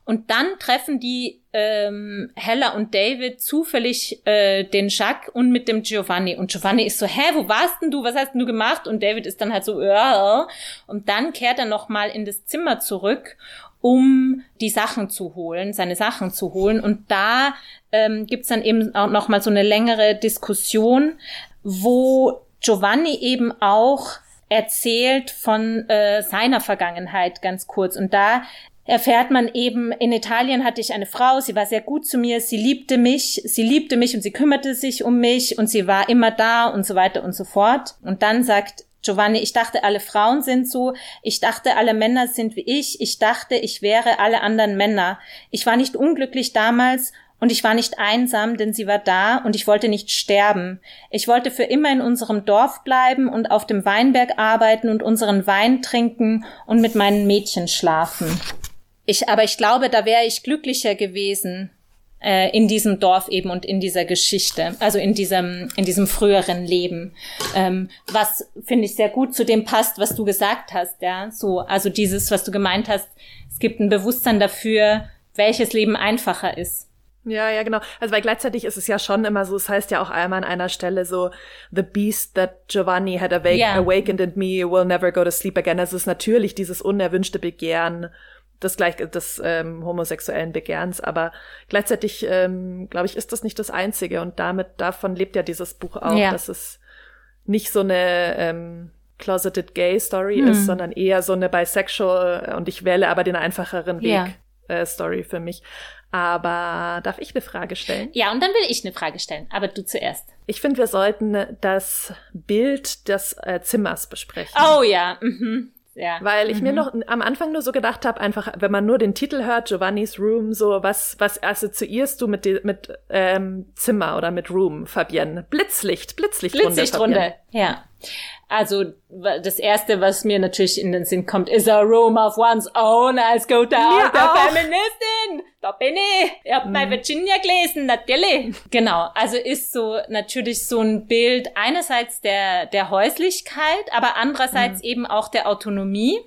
Und dann treffen die ähm, Hella und David zufällig äh, den Jacques und mit dem Giovanni. Und Giovanni ist so, hä, wo warst denn du? Was hast denn du gemacht? Und David ist dann halt so, ja. Und dann kehrt er nochmal in das Zimmer zurück um die Sachen zu holen, seine Sachen zu holen. Und da ähm, gibt's dann eben auch noch mal so eine längere Diskussion, wo Giovanni eben auch erzählt von äh, seiner Vergangenheit ganz kurz. Und da erfährt man eben, in Italien hatte ich eine Frau, sie war sehr gut zu mir, sie liebte mich, sie liebte mich und sie kümmerte sich um mich und sie war immer da und so weiter und so fort. Und dann sagt Giovanni, ich dachte, alle Frauen sind so, ich dachte, alle Männer sind wie ich, ich dachte, ich wäre alle anderen Männer. Ich war nicht unglücklich damals und ich war nicht einsam, denn sie war da und ich wollte nicht sterben. Ich wollte für immer in unserem Dorf bleiben und auf dem Weinberg arbeiten und unseren Wein trinken und mit meinen Mädchen schlafen. Ich, aber ich glaube, da wäre ich glücklicher gewesen, äh, in diesem Dorf eben und in dieser Geschichte, also in diesem, in diesem früheren Leben. Ähm, was finde ich sehr gut zu dem passt, was du gesagt hast, ja. So, also dieses, was du gemeint hast, es gibt ein Bewusstsein dafür, welches Leben einfacher ist. Ja, ja, genau. Also weil gleichzeitig ist es ja schon immer so, es heißt ja auch einmal an einer Stelle so, the beast that Giovanni had awake, yeah. awakened in me will never go to sleep again. Also es ist natürlich dieses unerwünschte Begehren des gleich des ähm, homosexuellen Begehrens, aber gleichzeitig ähm, glaube ich ist das nicht das einzige und damit davon lebt ja dieses Buch auch, ja. dass es nicht so eine ähm, closeted gay Story hm. ist, sondern eher so eine bisexual und ich wähle aber den einfacheren Weg ja. äh, Story für mich. Aber darf ich eine Frage stellen? Ja, und dann will ich eine Frage stellen, aber du zuerst. Ich finde, wir sollten das Bild des äh, Zimmers besprechen. Oh ja. Mhm. Ja. Weil ich mhm. mir noch am Anfang nur so gedacht habe, einfach, wenn man nur den Titel hört, Giovanni's Room, so was, was assoziierst du mit, mit ähm, Zimmer oder mit Room, Fabienne? Blitzlicht, Blitzlichtrunde. Blitzlichtrunde, ja. Also das erste, was mir natürlich in den Sinn kommt, ist a room of one's own als go down der Feministin. Da bin ich. Ich hab mm. bei Virginia gelesen, natürlich. Genau, also ist so natürlich so ein Bild einerseits der der Häuslichkeit, aber andererseits mm. eben auch der Autonomie.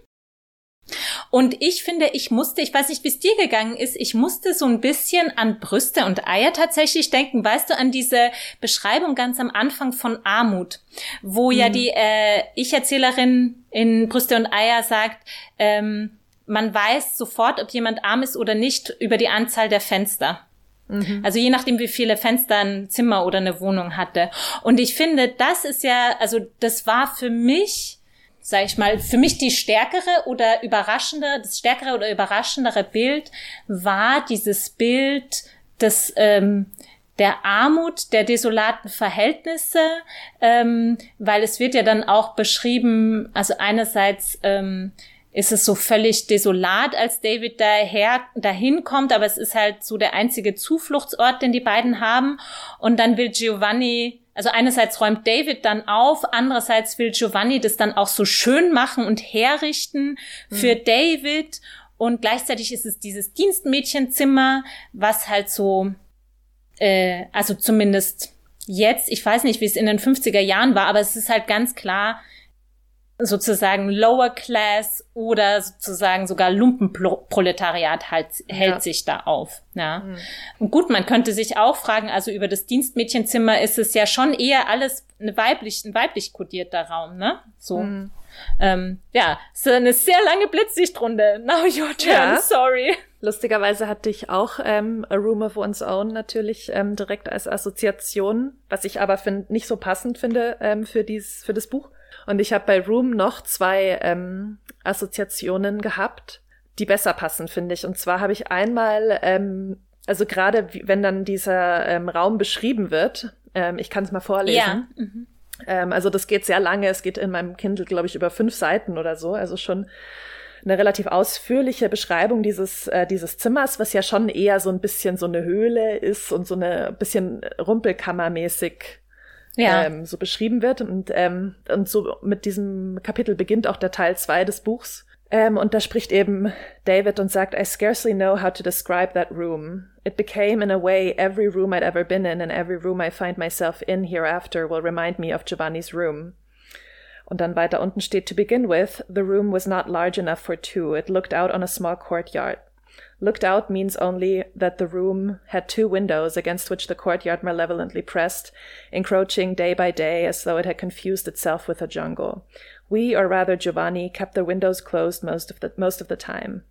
Und ich finde, ich musste, ich weiß nicht, wie es dir gegangen ist, ich musste so ein bisschen an Brüste und Eier tatsächlich denken. Weißt du, an diese Beschreibung ganz am Anfang von Armut, wo mhm. ja die äh, Ich-Erzählerin in Brüste und Eier sagt, ähm, man weiß sofort, ob jemand arm ist oder nicht, über die Anzahl der Fenster. Mhm. Also je nachdem, wie viele Fenster ein Zimmer oder eine Wohnung hatte. Und ich finde, das ist ja, also das war für mich sag ich mal, für mich die stärkere oder überraschende, das stärkere oder überraschendere Bild war dieses Bild des ähm, der Armut, der desolaten Verhältnisse, ähm, weil es wird ja dann auch beschrieben, also einerseits ähm, ist es so völlig desolat, als David daher, dahin kommt, aber es ist halt so der einzige Zufluchtsort, den die beiden haben. Und dann will Giovanni also einerseits räumt David dann auf, andererseits will Giovanni das dann auch so schön machen und herrichten für mhm. David und gleichzeitig ist es dieses Dienstmädchenzimmer, was halt so, äh, also zumindest jetzt, ich weiß nicht, wie es in den 50er Jahren war, aber es ist halt ganz klar, sozusagen Lower Class oder sozusagen sogar Lumpenproletariat halt, hält ja. sich da auf. Ja. Mhm. Und gut, man könnte sich auch fragen, also über das Dienstmädchenzimmer ist es ja schon eher alles ein weiblich, ein weiblich kodierter Raum, ne? So. Mhm. Ähm, ja, ist eine sehr lange Blitzsichtrunde. Now your turn, ja. sorry. Lustigerweise hatte ich auch ähm, A Room of One's Own natürlich ähm, direkt als Assoziation, was ich aber find, nicht so passend finde ähm, für, dies, für das Buch. Und ich habe bei Room noch zwei ähm, Assoziationen gehabt, die besser passen, finde ich. Und zwar habe ich einmal, ähm, also gerade wenn dann dieser ähm, Raum beschrieben wird, ähm, ich kann es mal vorlesen. Ja. Mhm. Ähm, also das geht sehr lange. Es geht in meinem Kindle, glaube ich, über fünf Seiten oder so. Also schon eine relativ ausführliche Beschreibung dieses, äh, dieses Zimmers, was ja schon eher so ein bisschen so eine Höhle ist und so eine bisschen Rumpelkammermäßig ja. ähm, so beschrieben wird. Und, ähm, und so mit diesem Kapitel beginnt auch der Teil zwei des Buchs. Ähm, und da spricht eben David und sagt, I scarcely know how to describe that room. It became in a way every room I'd ever been in and every room I find myself in hereafter will remind me of Giovanni's room. Und dann weiter unten steht, to begin with, the room was not large enough for two. It looked out on a small courtyard. Looked out means only that the room had two windows against which the courtyard malevolently pressed, encroaching day by day as though it had confused itself with a jungle. We, or rather Giovanni, kept the windows closed most of the, most of the time.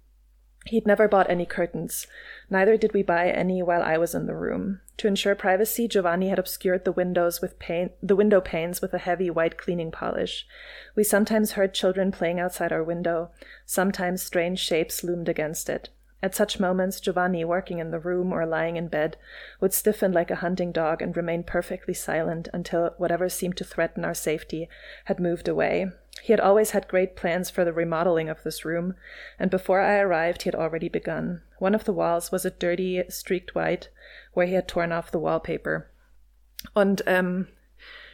He'd never bought any curtains. Neither did we buy any while I was in the room. To ensure privacy, Giovanni had obscured the windows with paint, the window panes with a heavy white cleaning polish. We sometimes heard children playing outside our window. Sometimes strange shapes loomed against it. At such moments, Giovanni, working in the room or lying in bed, would stiffen like a hunting dog and remain perfectly silent until whatever seemed to threaten our safety had moved away. He had always had great plans for the remodeling of this room, and before I arrived, he had already begun. One of the walls was a dirty, streaked white, where he had torn off the wallpaper. Und ähm,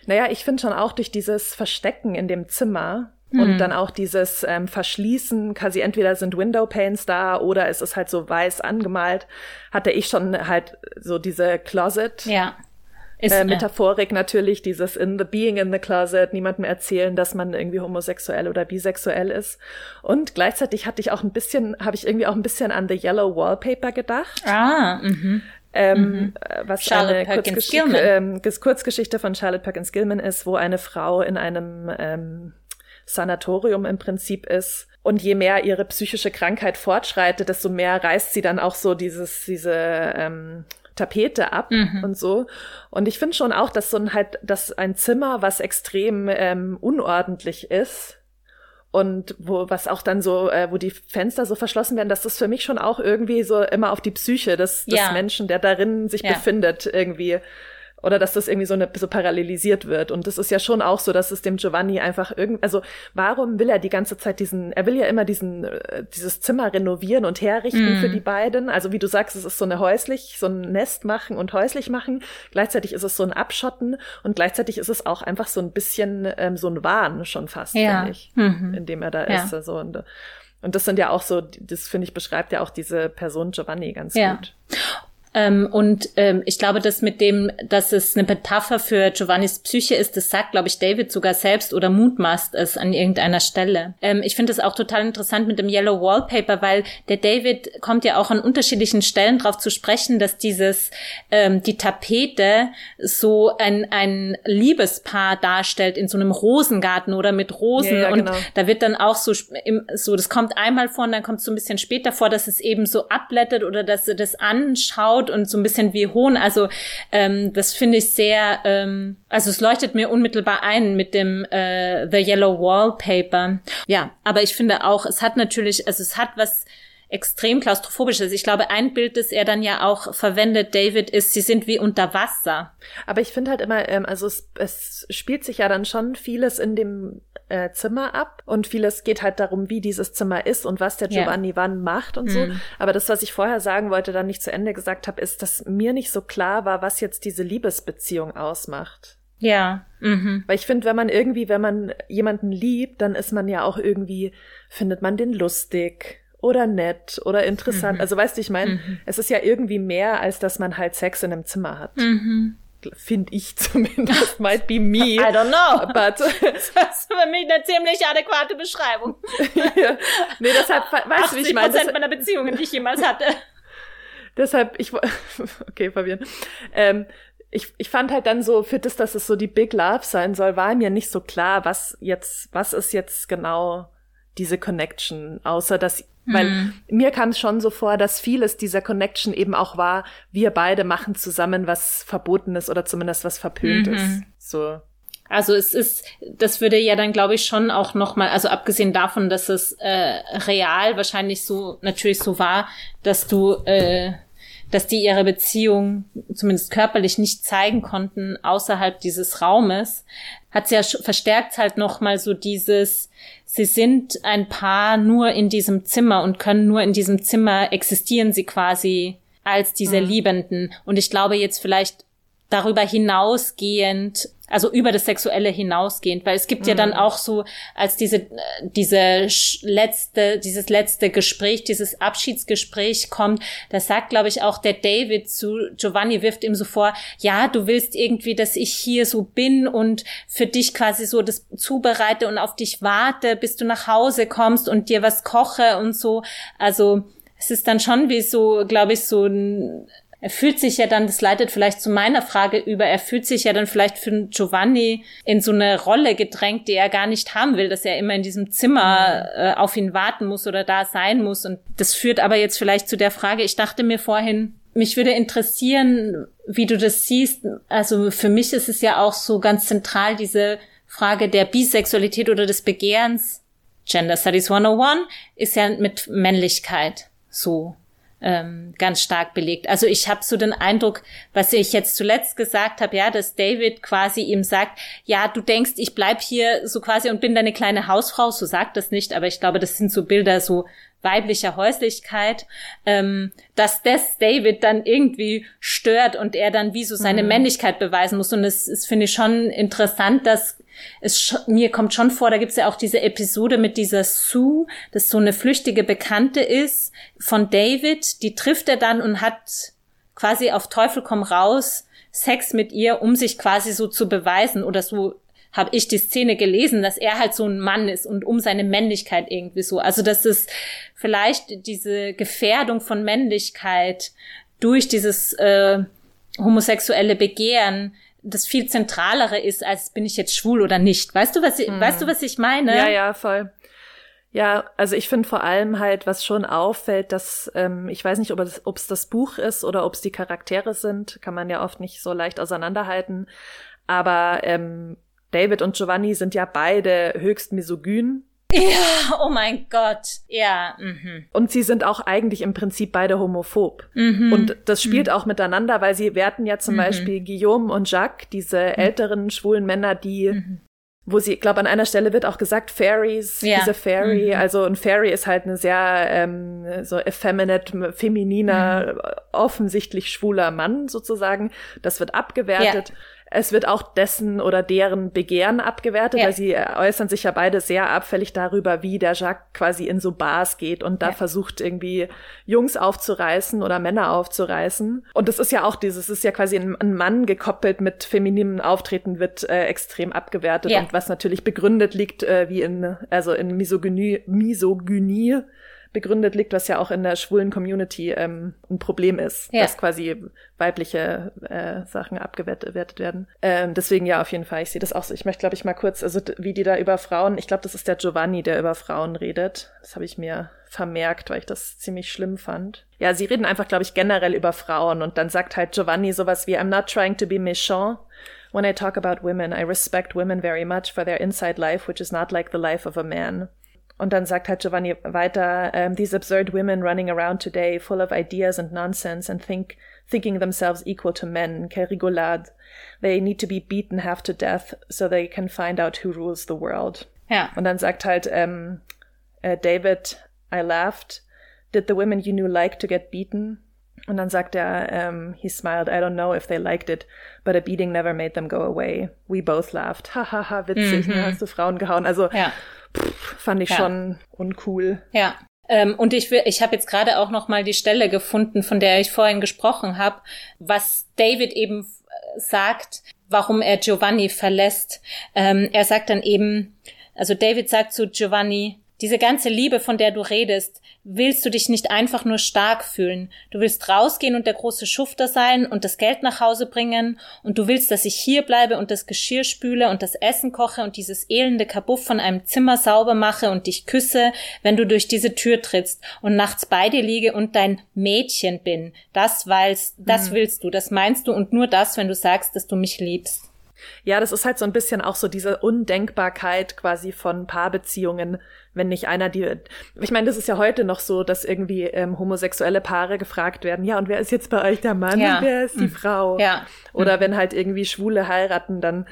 naja, ich finde schon auch durch dieses Verstecken in dem Zimmer und hm. dann auch dieses ähm, Verschließen, quasi entweder sind Window Panes da oder es ist halt so weiß angemalt, hatte ich schon halt so diese Closet. Ja. Ist, äh, Metaphorik äh, natürlich, dieses in the being in the closet, niemandem erzählen, dass man irgendwie homosexuell oder bisexuell ist. Und gleichzeitig hatte ich auch ein bisschen, habe ich irgendwie auch ein bisschen an The Yellow Wallpaper gedacht. Ah, mhm. ähm, mhm. was Charlotte eine Kurzgesch ähm, Kurzgeschichte von Charlotte Perkins Gilman ist, wo eine Frau in einem ähm, Sanatorium im Prinzip ist. Und je mehr ihre psychische Krankheit fortschreitet, desto mehr reißt sie dann auch so dieses, diese ähm, Tapete ab mhm. und so. Und ich finde schon auch, dass so ein halt, dass ein Zimmer, was extrem ähm, unordentlich ist, und wo was auch dann so, äh, wo die Fenster so verschlossen werden, dass das für mich schon auch irgendwie so immer auf die Psyche des, des ja. Menschen, der darin sich ja. befindet, irgendwie oder dass das irgendwie so, eine, so parallelisiert wird. Und das ist ja schon auch so, dass es dem Giovanni einfach irgend, also warum will er die ganze Zeit diesen, er will ja immer diesen, äh, dieses Zimmer renovieren und herrichten mm. für die beiden. Also wie du sagst, es ist so eine häuslich, so ein Nest machen und häuslich machen. Gleichzeitig ist es so ein Abschotten und gleichzeitig ist es auch einfach so ein bisschen ähm, so ein Wahn schon fast, ja. finde ich, mhm. in dem er da ja. ist. Also und, und das sind ja auch so, das finde ich beschreibt ja auch diese Person Giovanni ganz ja. gut. Ähm, und ähm, ich glaube, dass mit dem, dass es eine Metapher für Giovannis Psyche ist, das sagt, glaube ich, David sogar selbst oder mutmaßt es an irgendeiner Stelle. Ähm, ich finde es auch total interessant mit dem Yellow Wallpaper, weil der David kommt ja auch an unterschiedlichen Stellen drauf zu sprechen, dass dieses, ähm, die Tapete so ein, ein Liebespaar darstellt in so einem Rosengarten oder mit Rosen. Ja, ja, und genau. da wird dann auch so, im, so, das kommt einmal vor und dann kommt es so ein bisschen später vor, dass es eben so abblättert oder dass er das anschaut laut und so ein bisschen wie Hohn. Also ähm, das finde ich sehr, ähm, also es leuchtet mir unmittelbar ein mit dem äh, The Yellow Wallpaper. Ja, aber ich finde auch, es hat natürlich, also es hat was extrem klaustrophobisches. Ich glaube, ein Bild, das er dann ja auch verwendet, David, ist, sie sind wie unter Wasser. Aber ich finde halt immer, ähm, also es, es spielt sich ja dann schon vieles in dem äh, Zimmer ab und vieles geht halt darum, wie dieses Zimmer ist und was der Giovanni ja. wann macht und mhm. so. Aber das, was ich vorher sagen wollte, dann nicht zu Ende gesagt habe, ist, dass mir nicht so klar war, was jetzt diese Liebesbeziehung ausmacht. Ja. Mhm. Weil ich finde, wenn man irgendwie, wenn man jemanden liebt, dann ist man ja auch irgendwie, findet man den lustig oder nett oder interessant. Mhm. Also weißt du, ich meine, mhm. es ist ja irgendwie mehr, als dass man halt Sex in einem Zimmer hat. Mhm finde ich [LAUGHS] zumindest. Might be me. [LAUGHS] I don't know. But [LAUGHS] das ist für mich eine ziemlich adäquate Beschreibung. ja. Nee, deshalb, weißt du, wie ich meine? Prozent meiner Beziehungen, die ich jemals hatte. deshalb, ich, okay, Fabian. Ähm, ich, ich fand halt dann so, für das, dass es so die Big Love sein soll, war mir nicht so klar, was jetzt, was ist jetzt genau diese Connection, außer dass weil mhm. mir kam es schon so vor, dass vieles dieser Connection eben auch war, wir beide machen zusammen was Verbotenes oder zumindest was Verpöntes. Mhm. So. Also es ist, das würde ja dann, glaube ich, schon auch nochmal, also abgesehen davon, dass es äh, real wahrscheinlich so natürlich so war, dass du, äh, dass die ihre Beziehung zumindest körperlich nicht zeigen konnten außerhalb dieses Raumes, hat ja verstärkt halt nochmal so dieses, sie sind ein Paar nur in diesem Zimmer und können nur in diesem Zimmer existieren sie quasi als diese mhm. Liebenden. Und ich glaube jetzt vielleicht darüber hinausgehend also über das Sexuelle hinausgehend, weil es gibt mhm. ja dann mhm. auch so, als diese, diese letzte, dieses letzte Gespräch, dieses Abschiedsgespräch kommt, da sagt, glaube ich, auch der David zu Giovanni, wirft ihm so vor, ja, du willst irgendwie, dass ich hier so bin und für dich quasi so das zubereite und auf dich warte, bis du nach Hause kommst und dir was koche und so. Also, es ist dann schon wie so, glaube ich, so ein er fühlt sich ja dann, das leitet vielleicht zu meiner Frage über, er fühlt sich ja dann vielleicht für Giovanni in so eine Rolle gedrängt, die er gar nicht haben will, dass er immer in diesem Zimmer äh, auf ihn warten muss oder da sein muss. Und das führt aber jetzt vielleicht zu der Frage, ich dachte mir vorhin, mich würde interessieren, wie du das siehst. Also für mich ist es ja auch so ganz zentral, diese Frage der Bisexualität oder des Begehrens. Gender Studies 101 ist ja mit Männlichkeit so ähm, ganz stark belegt. Also ich habe so den Eindruck, was ich jetzt zuletzt gesagt habe, ja, dass David quasi ihm sagt, ja, du denkst, ich bleib hier so quasi und bin deine kleine Hausfrau, so sagt das nicht, aber ich glaube, das sind so Bilder so weiblicher Häuslichkeit, ähm, dass das David dann irgendwie stört und er dann wie so seine mhm. Männlichkeit beweisen muss. Und es ist, finde ich, schon interessant, dass es mir kommt schon vor, da gibt's ja auch diese Episode mit dieser Sue, das so eine flüchtige Bekannte ist von David, die trifft er dann und hat quasi auf Teufel komm raus Sex mit ihr, um sich quasi so zu beweisen oder so habe ich die Szene gelesen, dass er halt so ein Mann ist und um seine Männlichkeit irgendwie so. Also dass es vielleicht diese Gefährdung von Männlichkeit durch dieses äh, homosexuelle Begehren das viel zentralere ist, als bin ich jetzt schwul oder nicht. Weißt du, was ich, hm. weißt du, was ich meine? Ja, ja, voll. Ja, also ich finde vor allem halt, was schon auffällt, dass ähm, ich weiß nicht, ob es, ob es das Buch ist oder ob es die Charaktere sind, kann man ja oft nicht so leicht auseinanderhalten. Aber ähm, David und Giovanni sind ja beide höchst misogyn. Ja, oh mein Gott. Ja. Mhm. Und sie sind auch eigentlich im Prinzip beide homophob. Mhm. Und das spielt mhm. auch miteinander, weil sie werten ja zum mhm. Beispiel Guillaume und Jacques, diese mhm. älteren schwulen Männer, die mhm wo sie, glaube an einer Stelle wird auch gesagt, Fairies, ja. diese Fairy, mhm. also ein Fairy ist halt ein sehr ähm, so effeminate, femininer, mhm. offensichtlich schwuler Mann sozusagen. Das wird abgewertet. Ja. Es wird auch dessen oder deren Begehren abgewertet, ja. weil sie äußern sich ja beide sehr abfällig darüber, wie der Jacques quasi in so Bars geht und da ja. versucht irgendwie Jungs aufzureißen oder Männer aufzureißen. Und das ist ja auch dieses, ist ja quasi ein, ein Mann gekoppelt mit femininem Auftreten wird äh, extrem abgewertet ja. und was natürlich begründet liegt, äh, wie in, also in Misogynie, Misogynie begründet liegt, was ja auch in der schwulen Community ähm, ein Problem ist, ja. dass quasi weibliche äh, Sachen abgewertet werden. Ähm, deswegen ja, auf jeden Fall. Ich sehe das auch so. Ich möchte, glaube ich, mal kurz, also wie die da über Frauen, ich glaube, das ist der Giovanni, der über Frauen redet. Das habe ich mir vermerkt, weil ich das ziemlich schlimm fand. Ja, sie reden einfach, glaube ich, generell über Frauen und dann sagt halt Giovanni sowas wie I'm not trying to be méchant. When I talk about women, I respect women very much for their inside life, which is not like the life of a man. Und dann sagt halt Giovanni weiter, um, these absurd women running around today, full of ideas and nonsense and think, thinking themselves equal to men, que rigolade. They need to be beaten half to death so they can find out who rules the world. Ja. Und dann sagt halt um, uh, David, I laughed. Did the women you knew like to get beaten? Und dann sagt er, um, he smiled, I don't know if they liked it, but a beating never made them go away. We both laughed. Hahaha, ha, ha, witzig, mhm. ne? hast du Frauen gehauen. Also ja pff, fand ich ja. schon uncool. Ja. Ähm, und ich will, ich habe jetzt gerade auch noch mal die Stelle gefunden, von der ich vorhin gesprochen habe, was David eben äh, sagt, warum er Giovanni verlässt. Ähm, er sagt dann eben, also David sagt zu Giovanni, diese ganze Liebe, von der du redest, willst du dich nicht einfach nur stark fühlen. Du willst rausgehen und der große Schufter sein und das Geld nach Hause bringen und du willst, dass ich hier bleibe und das Geschirr spüle und das Essen koche und dieses elende Kabuff von einem Zimmer sauber mache und dich küsse, wenn du durch diese Tür trittst und nachts bei dir liege und dein Mädchen bin. Das weilst, das mhm. willst du, das meinst du und nur das, wenn du sagst, dass du mich liebst. Ja, das ist halt so ein bisschen auch so diese Undenkbarkeit quasi von Paarbeziehungen, wenn nicht einer die. Ich meine, das ist ja heute noch so, dass irgendwie ähm, homosexuelle Paare gefragt werden, ja, und wer ist jetzt bei euch der Mann ja. und wer ist die mhm. Frau? Ja. Oder mhm. wenn halt irgendwie Schwule heiraten, dann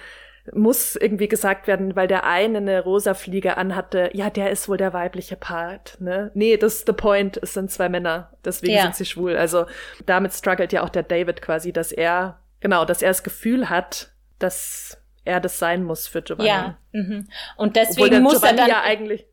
muss irgendwie gesagt werden, weil der eine eine rosa Fliege anhatte, ja, der ist wohl der weibliche Part, ne? Nee, das ist the point, es sind zwei Männer, deswegen ja. sind sie schwul. Also damit struggelt ja auch der David quasi, dass er, genau, dass er das Gefühl hat, dass er das sein muss für Giovanni. Ja, mhm. und deswegen muss Giovanni er dann ja eigentlich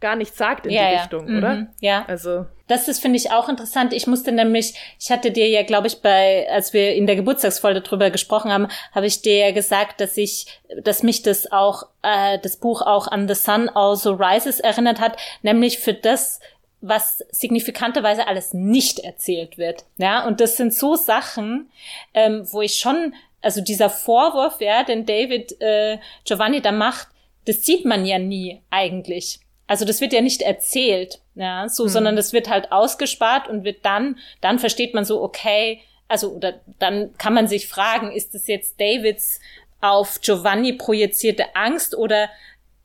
gar nichts sagt in ja, die ja. Richtung, mhm. oder? Ja. Also das ist finde ich auch interessant. Ich musste nämlich, ich hatte dir ja, glaube ich, bei als wir in der Geburtstagsfolge drüber gesprochen haben, habe ich dir ja gesagt, dass ich, dass mich das auch äh, das Buch auch an The Sun Also Rises erinnert hat, nämlich für das was signifikanterweise alles nicht erzählt wird. Ja, und das sind so Sachen, ähm, wo ich schon also dieser Vorwurf, ja, den David äh, Giovanni da macht, das sieht man ja nie eigentlich. Also das wird ja nicht erzählt, ja, so, mhm. sondern das wird halt ausgespart und wird dann, dann versteht man so, okay, also oder dann kann man sich fragen, ist es jetzt Davids auf Giovanni projizierte Angst oder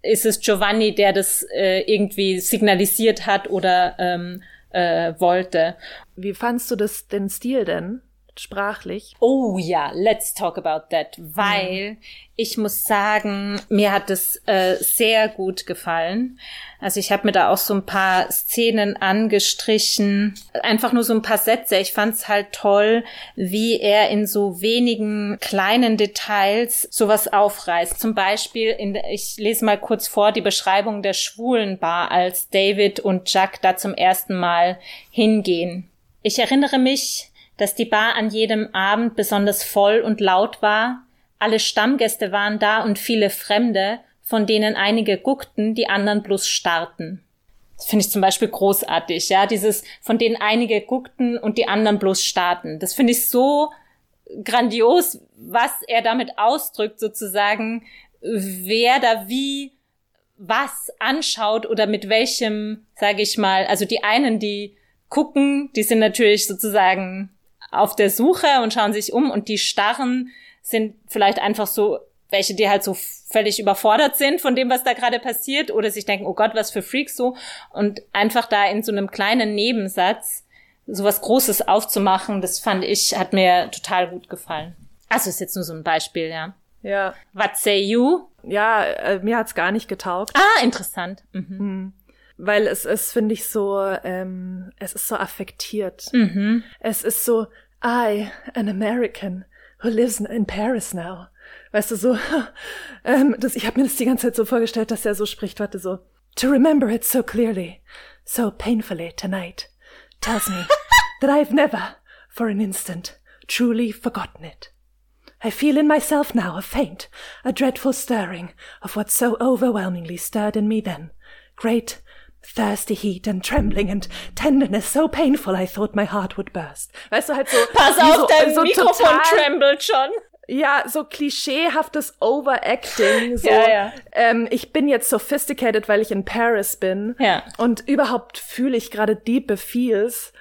ist es Giovanni, der das äh, irgendwie signalisiert hat oder ähm, äh, wollte? Wie fandst du das den Stil denn? Sprachlich. Oh ja, let's talk about that, weil mhm. ich muss sagen, mir hat es äh, sehr gut gefallen. Also ich habe mir da auch so ein paar Szenen angestrichen, einfach nur so ein paar Sätze. Ich fand es halt toll, wie er in so wenigen kleinen Details sowas aufreißt. Zum Beispiel, in, ich lese mal kurz vor die Beschreibung der Schwulenbar, als David und Jack da zum ersten Mal hingehen. Ich erinnere mich, dass die Bar an jedem Abend besonders voll und laut war, alle Stammgäste waren da und viele Fremde, von denen einige guckten, die anderen bloß starrten. Das finde ich zum Beispiel großartig, ja. Dieses, von denen einige guckten und die anderen bloß starten. Das finde ich so grandios, was er damit ausdrückt, sozusagen, wer da wie was anschaut oder mit welchem, sage ich mal, also die einen, die gucken, die sind natürlich sozusagen auf der Suche und schauen sich um und die starren sind vielleicht einfach so welche, die halt so völlig überfordert sind von dem, was da gerade passiert oder sich denken, oh Gott, was für Freaks so und einfach da in so einem kleinen Nebensatz sowas Großes aufzumachen, das fand ich, hat mir total gut gefallen. Also ist jetzt nur so ein Beispiel, ja. Ja. What say you? Ja, äh, mir hat's gar nicht getaugt. Ah, interessant. Mhm. Weil es ist, finde ich, so, ähm, es ist so affektiert. Mhm. Es ist so, I, an American, who lives in Paris now. Weißt du, so, [LAUGHS] ähm, das, ich habe mir das die ganze Zeit so vorgestellt, dass er so spricht, warte, so, to remember it so clearly, so painfully tonight, tells me [LAUGHS] that I've never, for an instant, truly forgotten it. I feel in myself now a faint, a dreadful stirring of what so overwhelmingly stirred in me then. Great, thirsty heat and trembling and tenderness so painful I thought my heart would burst. Weißt du, halt so. Pass auf, so, dein so Mikrofon total, trembled schon. Ja, so klischeehaftes Overacting. [LAUGHS] So, Ja, ja. Ähm, ich bin jetzt sophisticated, weil ich in Paris bin. Ja. Und überhaupt fühle ich gerade diepe Feels.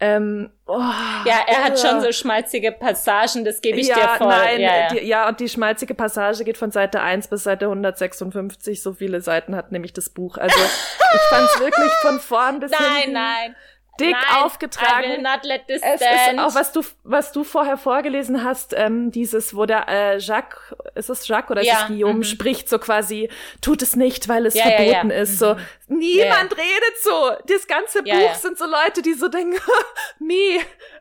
Ähm, oh, Ja, er hat schon so schmalzige Passagen, das gebe ich ja, dir voll. Nein, ja, ja. Die, ja, und die schmalzige Passage geht von Seite 1 bis Seite 156. So viele Seiten hat nämlich das Buch. Also ich fand's wirklich von vorn bis [LAUGHS] nein, hinten nein. Dick nein, I will aufgetragen. not let this Es stand. ist auch, was du, was du vorher vorgelesen hast, ähm, dieses, wo der äh, Jacques, ist es Jacques oder ist Ja, es Guillaume, mhm. spricht so quasi, tut es nicht, weil es Ja, verboten ja. ist. So, niemand redet so. Das ganze Buch sind so Leute, die so denken, [LAUGHS] me,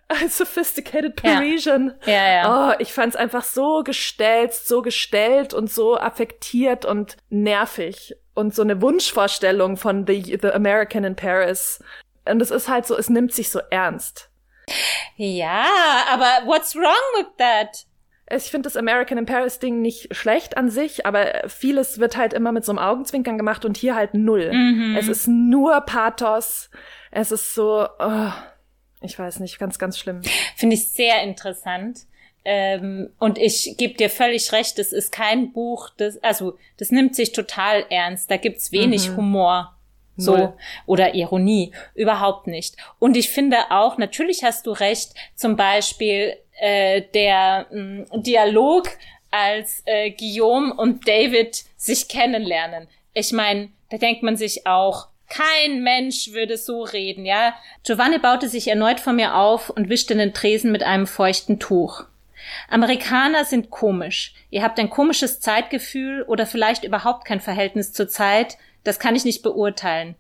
a sophisticated. Parisian. Ja, ja. Oh, ich fand's einfach so gestelzt, so gestellt und so affektiert und nervig. Und so eine Wunschvorstellung von the, the American in Paris. Und es ist halt so, es nimmt sich so ernst. Ja, aber what's wrong with that? Ich finde das American in Paris Ding nicht schlecht an sich, aber vieles wird halt immer mit so einem Augenzwinkern gemacht und hier halt null. Es ist nur Pathos. Es ist so, oh, ich weiß nicht, ganz, ganz schlimm. Finde ich sehr interessant. Ähm, und ich gebe dir völlig recht, das ist kein Buch, das, also das nimmt sich total ernst. Da gibt's wenig Humor. So. Oder Ironie. Überhaupt nicht. Und ich finde auch, natürlich hast du recht, zum Beispiel äh, der mh, Dialog, als äh, Guillaume und David sich kennenlernen. Ich meine, da denkt man sich auch, kein Mensch würde so reden, ja. Giovanni baute sich erneut vor mir auf und wischte den Tresen mit einem feuchten Tuch. Amerikaner sind komisch. Ihr habt ein komisches Zeitgefühl oder vielleicht überhaupt kein Verhältnis zur Zeit. Das kann ich nicht beurteilen.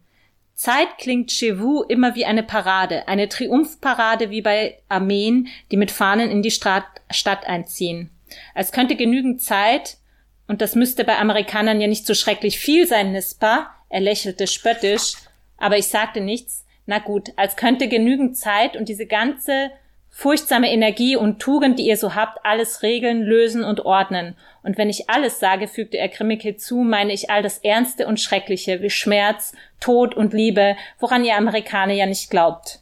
Zeit klingt chez vous immer wie eine Parade, eine Triumphparade wie bei Armeen, die mit Fahnen in die Stra Stadt einziehen. Als könnte genügend Zeit, und das müsste bei Amerikanern ja nicht so schrecklich viel sein, pas? Er lächelte spöttisch, aber ich sagte nichts. Na gut, als könnte genügend Zeit und diese ganze furchtsame Energie und Tugend, die ihr so habt, alles regeln, lösen und ordnen. Und wenn ich alles sage, fügte er grimmig hinzu, meine ich all das Ernste und Schreckliche, wie Schmerz, Tod und Liebe, woran ihr Amerikaner ja nicht glaubt.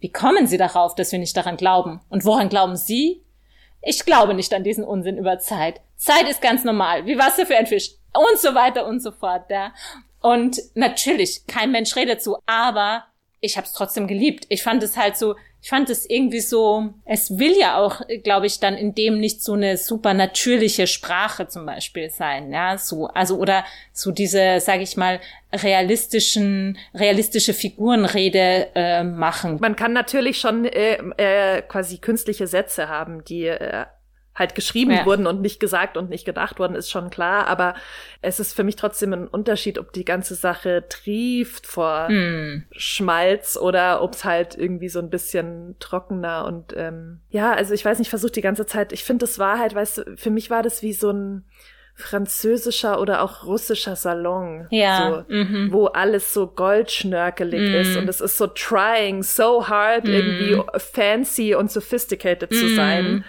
Wie kommen Sie darauf, dass wir nicht daran glauben? Und woran glauben Sie? Ich glaube nicht an diesen Unsinn über Zeit. Zeit ist ganz normal, wie Wasser für ein Fisch und so weiter und so fort. Ja. Und natürlich, kein Mensch redet so, aber ich habe es trotzdem geliebt. Ich fand es halt so, ich fand es irgendwie so, es will ja auch, glaube ich, dann in dem nicht so eine super natürliche Sprache zum Beispiel sein, ja, so, also oder so diese, sage ich mal, realistischen, realistische Figurenrede äh, machen. Man kann natürlich schon äh, äh, quasi künstliche Sätze haben, die äh, halt geschrieben Ja. wurden und nicht gesagt und nicht gedacht wurden, ist schon klar. Aber es ist für mich trotzdem ein Unterschied, ob die ganze Sache trieft vor Hm. Schmalz oder ob es halt irgendwie so ein bisschen trockener und ähm, ja, also ich weiß nicht, versuche die ganze Zeit, ich finde, das war halt, weißt du, für mich war das wie so ein französischer oder auch russischer Salon, Ja, so, mhm. wo alles so goldschnörkelig ist und es ist so trying so hard irgendwie fancy und sophisticated zu sein.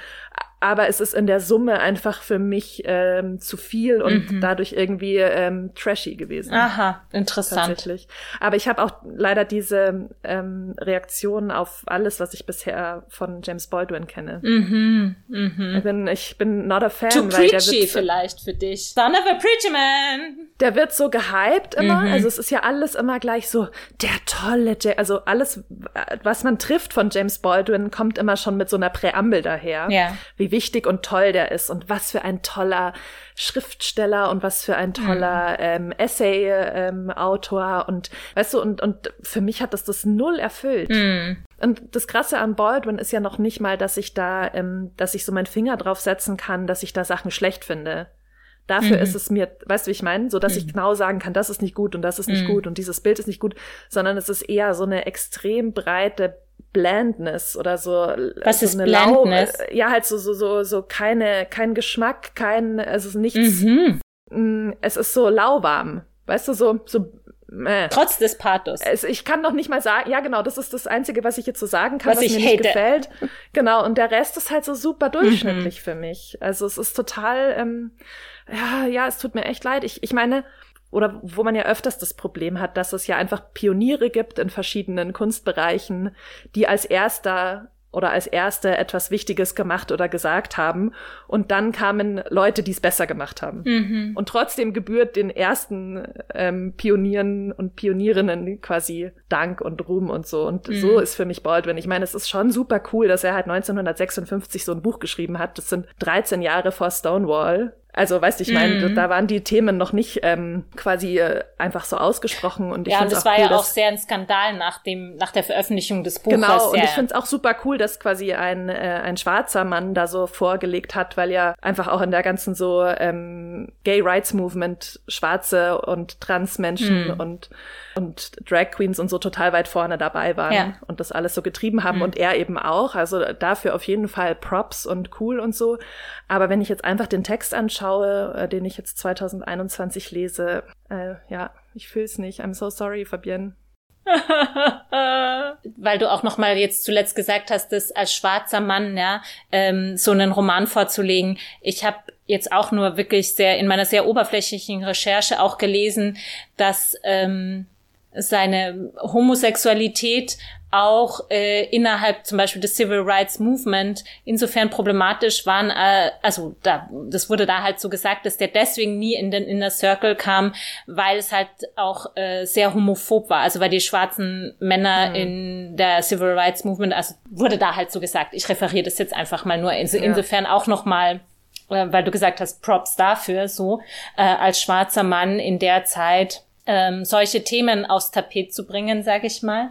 Aber es ist in der Summe einfach für mich ähm, zu viel und mhm. dadurch irgendwie ähm, trashy gewesen. Aha, interessant. Tatsächlich. Aber ich habe auch leider diese ähm, Reaktion auf alles, was ich bisher von James Baldwin kenne. Mhm, mhm. Ich, bin, ich bin not a fan. Too weil preachy der wird, vielleicht für dich. Son of a preacher man. Der wird so gehypt immer. Mhm. Also es ist ja alles immer gleich so, der tolle, J also alles, was man trifft von James Baldwin, kommt immer schon mit so einer Präambel daher. Ja. Wie wichtig und toll der ist und was für ein toller Schriftsteller und was für ein toller mhm. ähm, Essay-Autor ähm, und weißt du, und, und für mich hat das das null erfüllt. Mhm. Und das Krasse an Baldwin ist ja noch nicht mal, dass ich da, ähm, dass ich so meinen Finger drauf setzen kann, dass ich da Sachen schlecht finde. Dafür mhm. ist es mir, weißt du, wie ich meine? So, dass mhm. ich genau sagen kann, das ist nicht gut und das ist nicht mhm. gut und dieses Bild ist nicht gut, sondern es ist eher so eine extrem breite Blandness oder so. Was so ist Blandness? Lau ja, halt so, so, so, so keine, kein Geschmack, kein, es ist nichts. Mhm. Mm, es ist so lauwarm. Weißt du, so, so äh. Trotz des Pathos. Es, ich kann noch nicht mal sagen, ja genau, das ist das Einzige, was ich jetzt so sagen kann, was, was mir hate. nicht gefällt. Genau, und der Rest ist halt so super durchschnittlich mhm. für mich. Also es ist total, ähm, ja, ja, es tut mir echt leid. Ich, ich meine, oder wo man ja öfters das Problem hat, dass es ja einfach Pioniere gibt in verschiedenen Kunstbereichen, die als erster oder als erste etwas Wichtiges gemacht oder gesagt haben. Und dann kamen Leute, die es besser gemacht haben. Mhm. Und trotzdem gebührt den ersten ähm, Pionieren und Pionierinnen quasi Dank und Ruhm und so. Und mhm. so ist für mich Baldwin. Ich meine, es ist schon super cool, dass er halt 1956 so ein Buch geschrieben hat. Das sind 13 Jahre vor Stonewall. Also, weißt du, ich meine, mm. da waren die Themen noch nicht ähm, quasi äh, einfach so ausgesprochen. Und ich ja, und das war cool, ja auch sehr ein Skandal nach dem nach der Veröffentlichung des Buches. Genau, und ich finde es auch super cool, dass quasi ein äh, ein schwarzer Mann da so vorgelegt hat, weil ja einfach auch in der ganzen so ähm, Gay Rights Movement Schwarze und Transmenschen mm. und und Drag Queens und so total weit vorne dabei waren ja. und das alles so getrieben haben mm. und er eben auch. Also dafür auf jeden Fall Props und cool und so. Aber wenn ich jetzt einfach den Text anschaue, äh, den ich jetzt 2021 lese, äh, ja, ich fühle es nicht. I'm so sorry, Fabienne. [LAUGHS] Weil du auch noch mal jetzt zuletzt gesagt hast, dass als schwarzer Mann ja ähm, so einen Roman vorzulegen. Ich habe jetzt auch nur wirklich sehr in meiner sehr oberflächlichen Recherche auch gelesen, dass ähm, seine Homosexualität auch äh, innerhalb zum Beispiel des Civil Rights Movement insofern problematisch waren, äh, also da, das wurde da halt so gesagt, dass der deswegen nie in den Inner Circle kam, weil es halt auch äh, sehr homophob war, also weil die schwarzen Männer mhm. in der Civil Rights Movement, also wurde da halt so gesagt, ich referiere das jetzt einfach mal nur, in, insofern auch nochmal äh, weil du gesagt hast, Props dafür, so, äh, als schwarzer Mann in der Zeit ähm, solche Themen aufs Tapet zu bringen, sage ich mal.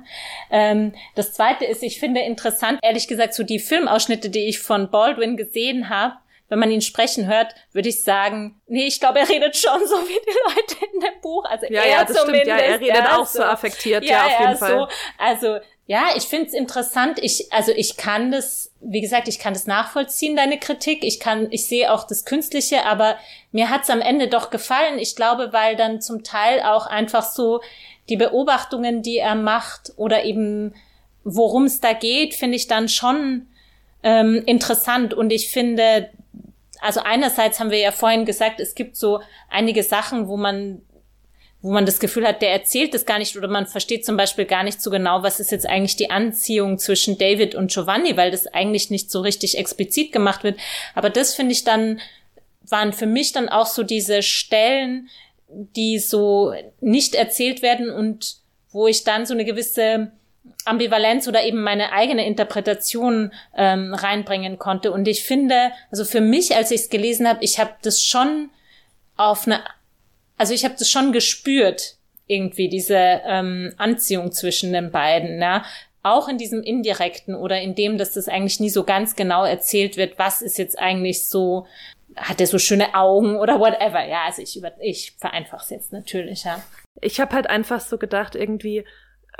Ähm, das Zweite ist, ich finde interessant, ehrlich gesagt, so die Filmausschnitte, die ich von Baldwin gesehen habe, wenn man ihn sprechen hört, würde ich sagen, nee, ich glaube, er redet schon so wie die Leute in dem Buch. Also ja, er ja, das zumindest. Stimmt, ja, er redet auch so, so affektiert, ja, ja auf jeden Fall. So, also ja, ich finde es interessant. Ich, also ich kann das, wie gesagt, ich kann das nachvollziehen, deine Kritik. Ich kann, ich sehe auch das Künstliche, aber mir hat's am Ende doch gefallen. Ich glaube, weil dann zum Teil auch einfach so die Beobachtungen, die er macht oder eben worum es da geht, finde ich dann schon ähm, interessant. Und ich finde, also einerseits haben wir ja vorhin gesagt, es gibt so einige Sachen, wo man wo man das Gefühl hat, der erzählt das gar nicht oder man versteht zum Beispiel gar nicht so genau, was ist jetzt eigentlich die Anziehung zwischen David und Giovanni, weil das eigentlich nicht so richtig explizit gemacht wird. Aber das finde ich dann, waren für mich dann auch so diese Stellen, die so nicht erzählt werden und wo ich dann so eine gewisse Ambivalenz oder eben meine eigene Interpretation ähm, reinbringen konnte. Und ich finde, also für mich, als ich es gelesen habe, ich habe das schon auf eine also ich habe das schon gespürt, irgendwie, diese ähm, Anziehung zwischen den beiden, ja. Auch in diesem indirekten oder in dem, dass das eigentlich nie so ganz genau erzählt wird, was ist jetzt eigentlich so, hat er so schöne Augen oder whatever. Ja, also ich, über, ich vereinfache es jetzt natürlich, ja. Ich habe halt einfach so gedacht, irgendwie,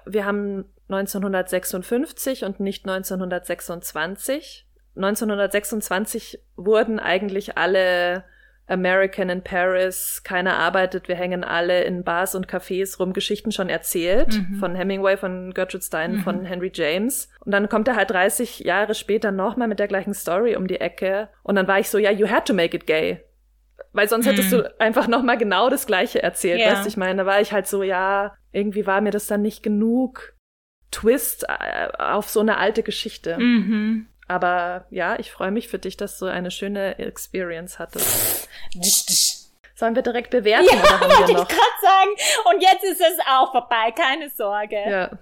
wir haben 1956 und nicht 1926. 1926 wurden eigentlich alle American in Paris, keiner arbeitet, wir hängen alle in Bars und Cafés rum, Geschichten schon erzählt. Mhm. Von Hemingway, von Gertrude Stein, mhm. von Henry James. Und dann kommt er halt 30 Jahre später nochmal mit der gleichen Story um die Ecke. Und dann war ich so, ja, you had to make it gay. Weil sonst hättest mhm. du einfach nochmal genau das Gleiche erzählt, ja. weißt du, ich meine, da war ich halt so, ja, irgendwie war mir das dann nicht genug Twist äh, auf so eine alte Geschichte. Mhm. Aber ja, ich freue mich für dich, dass du eine schöne Experience hattest. Sollen wir direkt bewerten? Ja, oder wollte ich gerade sagen. Und jetzt ist es auch vorbei, keine Sorge. Ja.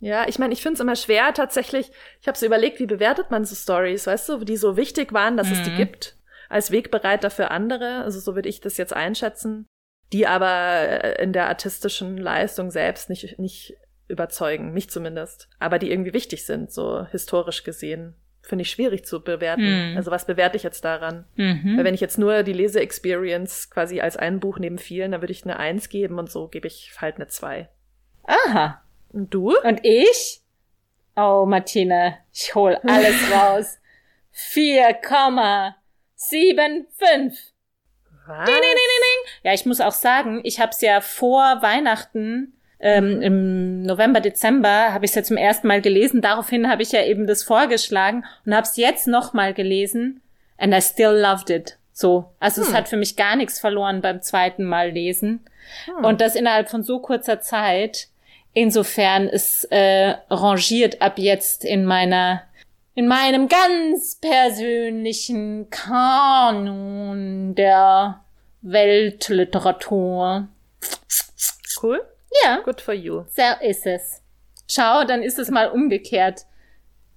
Ja, ich meine, ich finde es immer schwer tatsächlich. Ich habe so überlegt, wie bewertet man so Stories, weißt du, die so wichtig waren, dass mhm. es die mhm. gibt, als Wegbereiter für andere. Also so würde ich das jetzt einschätzen, die aber äh, in der artistischen Leistung selbst nicht nicht überzeugen, mich zumindest, aber die irgendwie wichtig sind, so historisch gesehen finde ich schwierig zu bewerten. Mhm. Also was bewerte ich jetzt daran? Mhm. Weil wenn ich jetzt nur die Lese-Experience quasi als ein Buch neben vielen, dann würde ich eine Eins geben und so gebe ich halt eine Zwei. Aha. Und du? Und ich? Oh, Martine, ich hol alles [LAUGHS] raus. 4,75. Was? Ding, ding, ding, ja, ich muss auch sagen, ich habe es ja vor Weihnachten ähm, im November, Dezember habe ich es ja zum ersten Mal gelesen. Daraufhin habe ich ja eben das vorgeschlagen und habe es jetzt nochmal gelesen. And I still loved it. So. Also hm. es hat für mich gar nichts verloren beim zweiten Mal lesen. Hm. Und das innerhalb von so kurzer Zeit. Insofern ist äh, rangiert ab jetzt in meiner in meinem ganz persönlichen Kanon der Weltliteratur. Cool. Ja. Good for you. So ist es. Schau, dann ist es mal umgekehrt.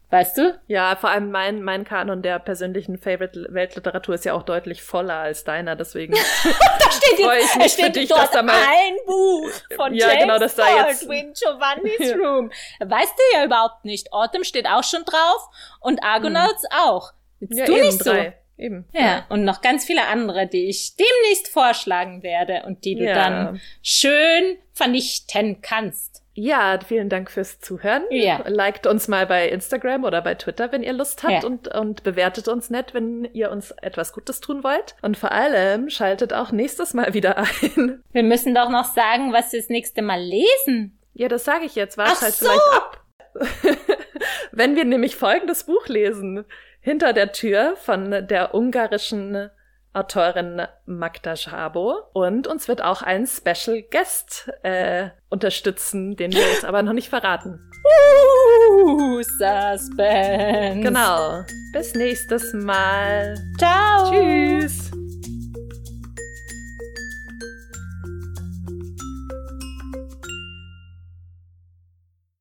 Weißt du? Ja, vor allem mein, mein Kanon der persönlichen Favorite Weltliteratur ist ja auch deutlich voller als deiner, deswegen [LAUGHS] da steht jetzt, ich mich steht dich, dort da mal ein Buch von ja, James genau, dass da jetzt Baldwin, Giovanni's [LAUGHS] Room. Weißt du ja überhaupt nicht. Autumn steht auch schon drauf und Argonauts hm. auch. Jetzt ja, du nicht so. Drei. Eben. Ja, ja, und noch ganz viele andere, die ich demnächst vorschlagen werde und die du ja. dann schön vernichten kannst. Ja, vielen Dank fürs Zuhören. Ja. Liked uns mal bei Instagram oder bei Twitter, wenn ihr Lust habt ja. und, und bewertet uns nett, wenn ihr uns etwas Gutes tun wollt. Und vor allem schaltet auch nächstes Mal wieder ein. Wir müssen doch noch sagen, was wir das nächste Mal lesen. Ja, das sage ich jetzt. Warte halt so. vielleicht ab. [LAUGHS] wenn wir nämlich folgendes Buch lesen hinter der Tür von der ungarischen Autorin Magda Schabo. Und uns wird auch ein Special Guest äh, unterstützen, den wir jetzt aber noch nicht verraten. Uh, Suspense. Genau. Bis nächstes Mal. Ciao. Tschüss.